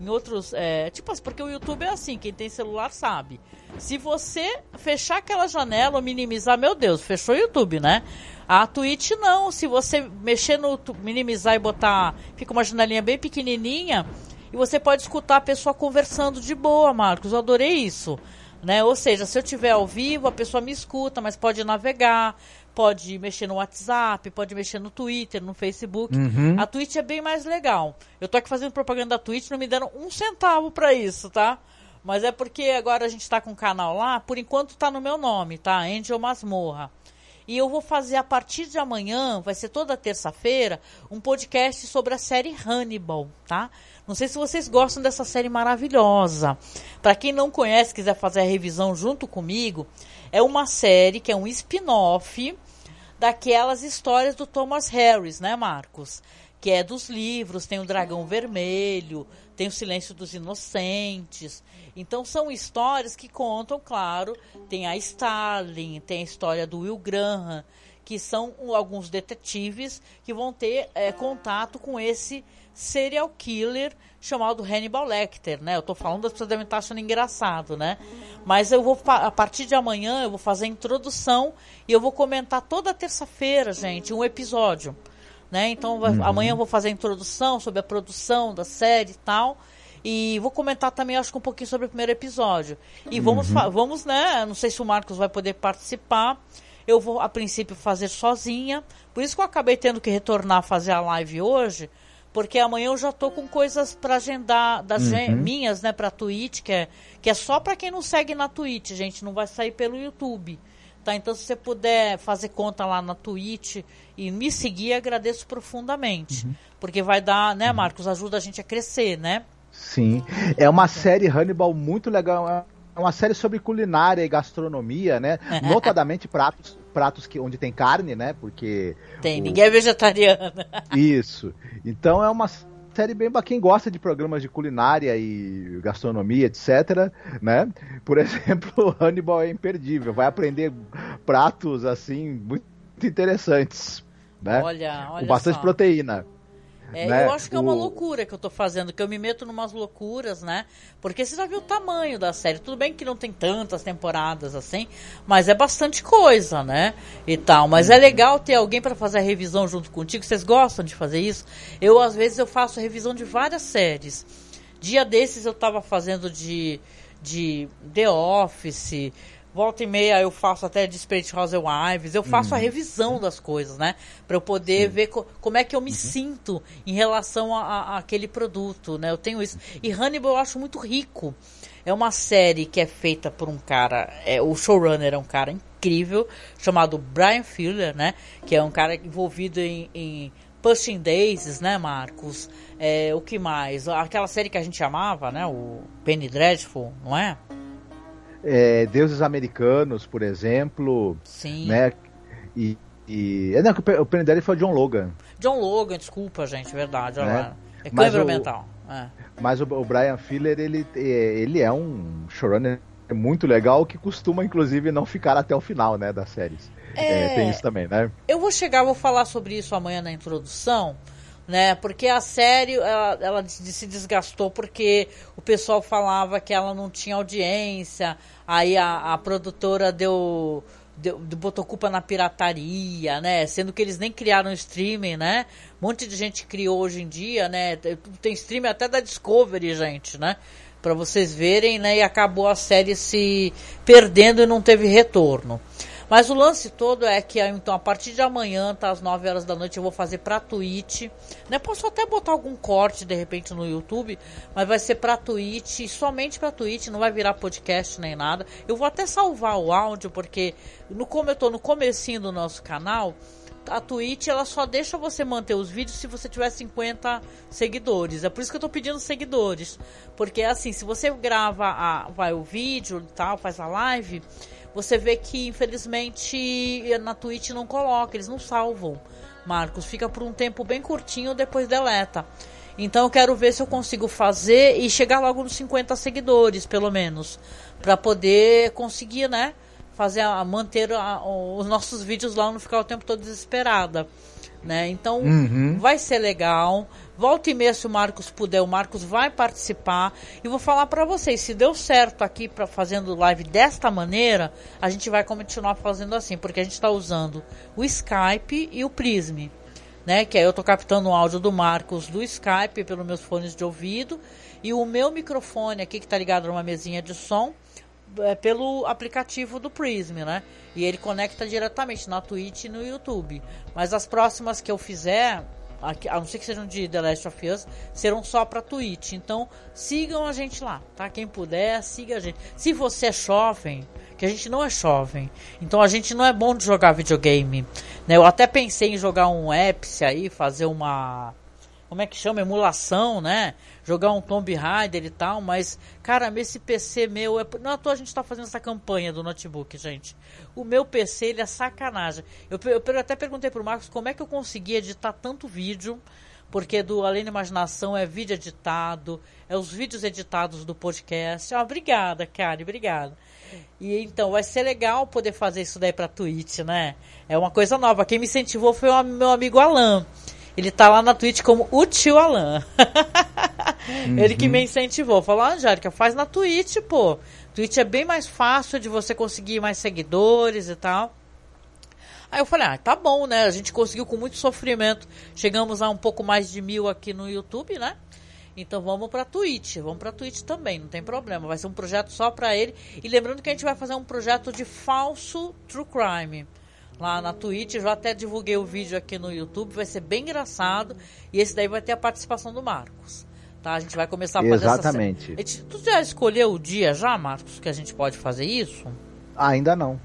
em outros, é, tipo assim, porque o YouTube é assim, quem tem celular sabe. Se você fechar aquela janela ou minimizar, meu Deus, fechou o YouTube, né? A Twitch não, se você mexer no minimizar e botar, fica uma janelinha bem pequenininha e você pode escutar a pessoa conversando de boa, Marcos. Eu adorei isso. Né? Ou seja, se eu tiver ao vivo, a pessoa me escuta, mas pode navegar, pode mexer no WhatsApp, pode mexer no Twitter, no Facebook. Uhum. A Twitch é bem mais legal. Eu tô aqui fazendo propaganda da Twitch, não me deram um centavo para isso, tá? Mas é porque agora a gente tá com um canal lá, por enquanto tá no meu nome, tá? Angel Masmorra. E eu vou fazer a partir de amanhã, vai ser toda terça-feira, um podcast sobre a série Hannibal, tá? Não sei se vocês gostam dessa série maravilhosa. Para quem não conhece, quiser fazer a revisão junto comigo, é uma série que é um spin-off daquelas histórias do Thomas Harris, né, Marcos? Que é dos livros, tem o Dragão Vermelho, tem o Silêncio dos Inocentes. Então são histórias que contam, claro, tem a Starling, tem a história do Will Graham, que são alguns detetives que vão ter é, contato com esse serial killer chamado Hannibal Lecter, né? Eu tô falando, as pessoas devem estar achando engraçado, né? Mas eu vou, a partir de amanhã, eu vou fazer a introdução e eu vou comentar toda terça-feira, gente, um episódio, né? Então, uhum. amanhã eu vou fazer a introdução sobre a produção da série e tal. E vou comentar também, acho que um pouquinho sobre o primeiro episódio. E vamos, uhum. vamos, né? Não sei se o Marcos vai poder participar. Eu vou, a princípio, fazer sozinha. Por isso que eu acabei tendo que retornar a fazer a live hoje porque amanhã eu já tô com coisas para agendar das uhum. minhas, né, para Twitch, que é que é só para quem não segue na Twitch, gente, não vai sair pelo YouTube. Tá? Então se você puder fazer conta lá na Twitch e me seguir, agradeço profundamente, uhum. porque vai dar, né, Marcos, ajuda a gente a crescer, né? Sim. É uma série Hannibal muito legal, é uma série sobre culinária e gastronomia, né? Notadamente pratos, pratos que, onde tem carne, né? Porque. Tem, o... ninguém é vegetariano. Isso. Então é uma série bem para quem gosta de programas de culinária e gastronomia, etc, né? Por exemplo, Hannibal é imperdível, vai aprender pratos assim muito interessantes, né? Olha, olha Com bastante só. proteína. É, né? Eu acho que é uma loucura que eu tô fazendo, que eu me meto numas loucuras, né? Porque você já viu o tamanho da série. Tudo bem que não tem tantas temporadas assim, mas é bastante coisa, né? E tal. Mas é uhum. legal ter alguém para fazer a revisão junto contigo. Vocês gostam de fazer isso? Eu, às vezes, eu faço a revisão de várias séries. Dia desses eu tava fazendo de, de The Office, volta e meia eu faço até Desperate Housewives, eu faço uhum. a revisão das coisas, né? Para eu poder Sim. ver co como é que eu me uhum. sinto em relação aquele produto, né? Eu tenho isso. E Hannibal eu acho muito rico. É uma série que é feita por um cara, é, o showrunner é um cara incrível, chamado Brian Fuller, né? Que é um cara envolvido em, em Pushing Daisies, né, Marcos? É, o que mais? Aquela série que a gente amava, né? O Penny Dreadful, não é? É, Deuses Americanos, por exemplo. Sim. Né? E, e... É, não, o Penny Dreadful foi John Logan. John Logan, desculpa, gente, verdade. Né? É câmera mental. É. Mas o, o, Brian Filler, ele, ele é um showrunner muito legal que costuma, inclusive, não ficar até o final, né, das séries. É, é, tem isso também, né? Eu vou chegar, vou falar sobre isso amanhã na introdução, né? Porque a série ela, ela se desgastou porque o pessoal falava que ela não tinha audiência, aí a, a produtora deu, deu, botou culpa na pirataria, né? Sendo que eles nem criaram streaming, né? Um monte de gente criou hoje em dia, né? Tem streaming até da Discovery, gente, né? Para vocês verem, né? E acabou a série se perdendo e não teve retorno. Mas o lance todo é que então a partir de amanhã, tá às 9 horas da noite, eu vou fazer pra Twitch. Né? Posso até botar algum corte de repente no YouTube, mas vai ser pra Twitch, somente pra Twitch, não vai virar podcast nem nada. Eu vou até salvar o áudio, porque no, como eu tô no comecinho do nosso canal, a Twitch ela só deixa você manter os vídeos se você tiver 50 seguidores. É por isso que eu tô pedindo seguidores. Porque assim, se você grava a, vai, o vídeo e tal, faz a live, você vê que infelizmente na Twitch não coloca, eles não salvam. Marcos, fica por um tempo bem curtinho, depois deleta. Então eu quero ver se eu consigo fazer e chegar logo nos 50 seguidores, pelo menos, para poder conseguir, né, fazer a, manter a, os nossos vídeos lá não ficar o tempo todo desesperada, né? Então uhum. vai ser legal. Volta e meia, se o Marcos puder, o Marcos vai participar. E vou falar para vocês, se deu certo aqui para fazendo live desta maneira, a gente vai continuar fazendo assim, porque a gente está usando o Skype e o Prism. Né, que aí eu tô captando o áudio do Marcos do Skype pelos meus fones de ouvido e o meu microfone aqui que está ligado numa mesinha de som é, pelo aplicativo do Prism, né? E ele conecta diretamente na Twitch e no YouTube. Mas as próximas que eu fizer, a não ser que sejam de The Last of Us, serão só para Twitch. Então, sigam a gente lá, tá? Quem puder, siga a gente. Se você é jovem, que a gente não é jovem, então a gente não é bom de jogar videogame, né? Eu até pensei em jogar um Epsi aí, fazer uma como é que chama, emulação, né? Jogar um Tomb Raider e tal, mas, cara, esse PC meu, é... não à toa a gente tá fazendo essa campanha do notebook, gente. O meu PC, ele é sacanagem. Eu, eu, eu até perguntei pro Marcos como é que eu consegui editar tanto vídeo, porque do Além da Imaginação é vídeo editado, é os vídeos editados do podcast. Ah, obrigada, cara, obrigada. E então vai ser legal poder fazer isso daí pra Twitch, né? É uma coisa nova. Quem me incentivou foi o meu amigo Alan. Ele tá lá na Twitch como o tio Alan. uhum. Ele que me incentivou. Falou, ah, Angélica, faz na Twitch, pô. Twitch é bem mais fácil de você conseguir mais seguidores e tal. Aí eu falei, ah, tá bom, né? A gente conseguiu com muito sofrimento. Chegamos a um pouco mais de mil aqui no YouTube, né? Então vamos pra Twitch, vamos pra Twitch também, não tem problema. Vai ser um projeto só pra ele. E lembrando que a gente vai fazer um projeto de falso true crime lá na Twitch. Eu já até divulguei o vídeo aqui no YouTube, vai ser bem engraçado. E esse daí vai ter a participação do Marcos. Tá? A gente vai começar a fazer Exatamente. essa... Tu já escolheu o dia já, Marcos, que a gente pode fazer isso? Ainda não.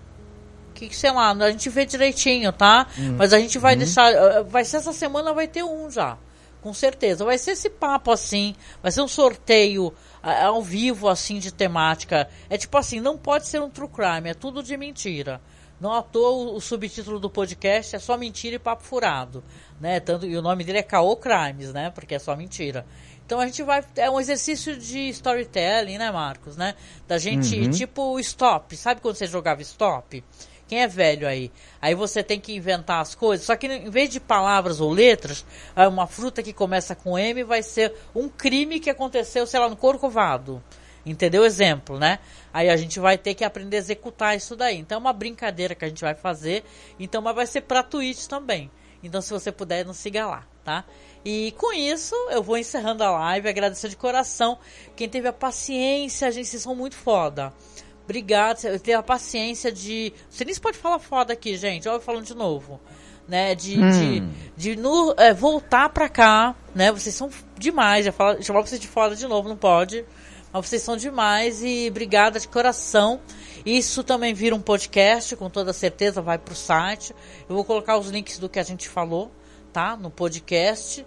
Que, sei lá, a gente vê direitinho, tá? Hum. Mas a gente vai hum. deixar. Eh, vai ser essa semana, vai ter um já. Com certeza. Vai ser esse papo assim. Vai ser um sorteio ao vivo, assim, de temática. É tipo assim, não pode ser um true crime, é tudo de mentira. Não à toa o, o, subtítulo do podcast é só mentira e papo furado, né? Tanto, e o nome dele é Caô Crimes, né? Porque é só mentira. Então a gente vai. É um exercício de storytelling, né, Marcos? Né? Da gente, uhum. tipo stop. Sabe quando você jogava stop? Quem é velho aí? Aí você tem que inventar as coisas. Só que em vez de palavras ou letras, uma fruta que começa com M vai ser um crime que aconteceu, sei lá, no Corcovado. Entendeu? Exemplo, né? Aí a gente vai ter que aprender a executar isso daí. Então é uma brincadeira que a gente vai fazer. Então, mas vai ser pra Twitch também. Então, se você puder, nos siga lá, tá? E com isso, eu vou encerrando a live. Agradecer de coração quem teve a paciência. A gente, vocês são muito foda. Obrigado. Teve a paciência de. Você nem pode falar foda aqui, gente. Olha eu falando de novo. Né, de, hum. de, de no, é, voltar pra cá, né? Vocês são demais. Já falar, chamar vocês de foda de novo, não pode Mas vocês são demais e obrigada de coração. Isso também vira um podcast, com toda certeza, vai pro site. Eu vou colocar os links do que a gente falou, tá? No podcast.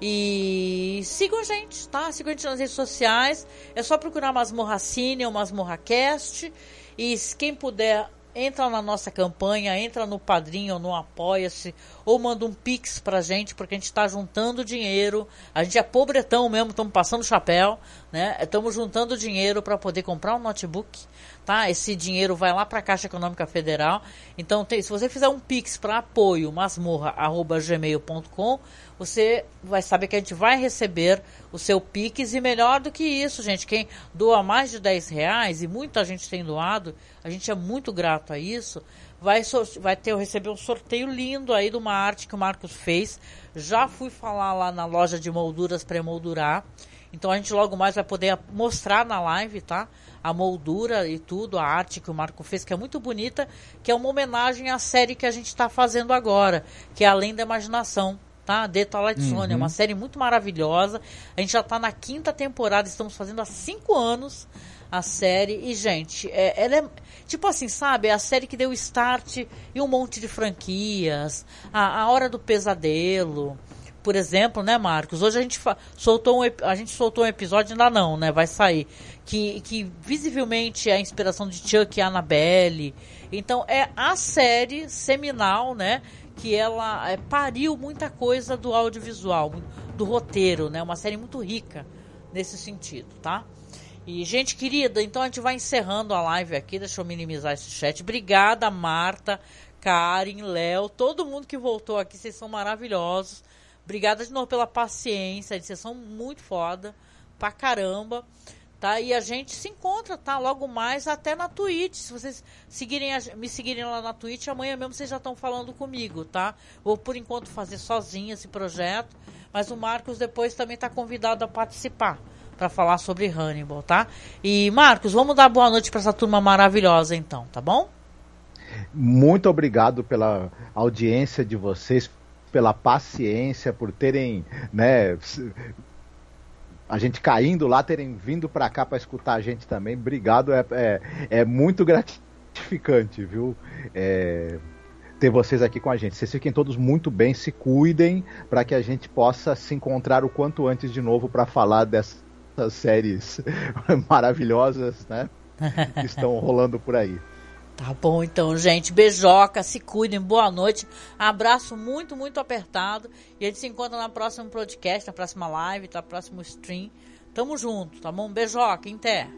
E sigam a gente, tá? Sigam a gente nas redes sociais. É só procurar Masmorra Cine ou Masmorra Cast. E quem puder entra na nossa campanha, entra no Padrinho ou no Apoia-se, ou manda um Pix pra gente, porque a gente está juntando dinheiro. A gente é pobretão mesmo, estamos passando chapéu, né? Estamos juntando dinheiro para poder comprar um notebook, tá? Esse dinheiro vai lá para a Caixa Econômica Federal. Então, tem, se você fizer um Pix para apoio, masmorra.gmail.com, você vai saber que a gente vai receber o seu Pix e melhor do que isso, gente, quem doa mais de 10 reais, e muita gente tem doado, a gente é muito grato a isso, vai, vai ter receber um sorteio lindo aí de uma arte que o Marcos fez. Já fui falar lá na loja de molduras para emoldurar. Então a gente logo mais vai poder mostrar na live, tá? A moldura e tudo, a arte que o Marco fez, que é muito bonita, que é uma homenagem à série que a gente está fazendo agora, que é Além da Imaginação tá? The Twilight Zone, uhum. é uma uhum. série muito maravilhosa. A gente já tá na quinta temporada, estamos fazendo há cinco anos a série. E, gente, é, ela é. Tipo assim, sabe? É a série que deu start em um monte de franquias. A, a Hora do Pesadelo. Por exemplo, né, Marcos? Hoje a gente soltou um, a gente soltou um episódio, ainda não, né? Vai sair. Que, que visivelmente é a inspiração de Chuck e Annabelle. Então é a série seminal, né? Que ela é, pariu muita coisa do audiovisual, do roteiro, né? Uma série muito rica nesse sentido, tá? E, gente querida, então a gente vai encerrando a live aqui. Deixa eu minimizar esse chat. Obrigada, Marta, Karen, Léo, todo mundo que voltou aqui. Vocês são maravilhosos. Obrigada de novo pela paciência. Vocês são muito foda pra caramba tá? E a gente se encontra, tá? Logo mais até na Twitch. Se vocês seguirem a, me seguirem lá na Twitch, amanhã mesmo vocês já estão falando comigo, tá? Vou por enquanto fazer sozinho esse projeto, mas o Marcos depois também está convidado a participar para falar sobre Hannibal, tá? E Marcos, vamos dar boa noite para essa turma maravilhosa então, tá bom? Muito obrigado pela audiência de vocês, pela paciência, por terem, né, a gente caindo lá, terem vindo para cá para escutar a gente também. Obrigado, é, é, é muito gratificante, viu? É, ter vocês aqui com a gente. Vocês fiquem todos muito bem, se cuidem para que a gente possa se encontrar o quanto antes de novo para falar dessas séries maravilhosas, né? Que estão rolando por aí. Tá bom, então, gente. Beijoca, se cuidem, boa noite. Abraço muito, muito apertado. E a gente se encontra no próximo podcast, na próxima live, tá? No próximo stream. Tamo junto, tá bom? Beijoca, até.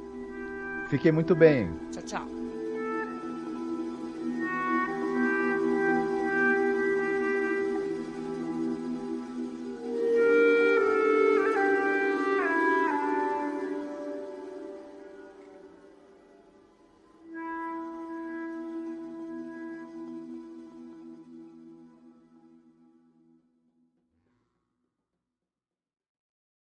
Fiquem muito bem. Tchau, tchau.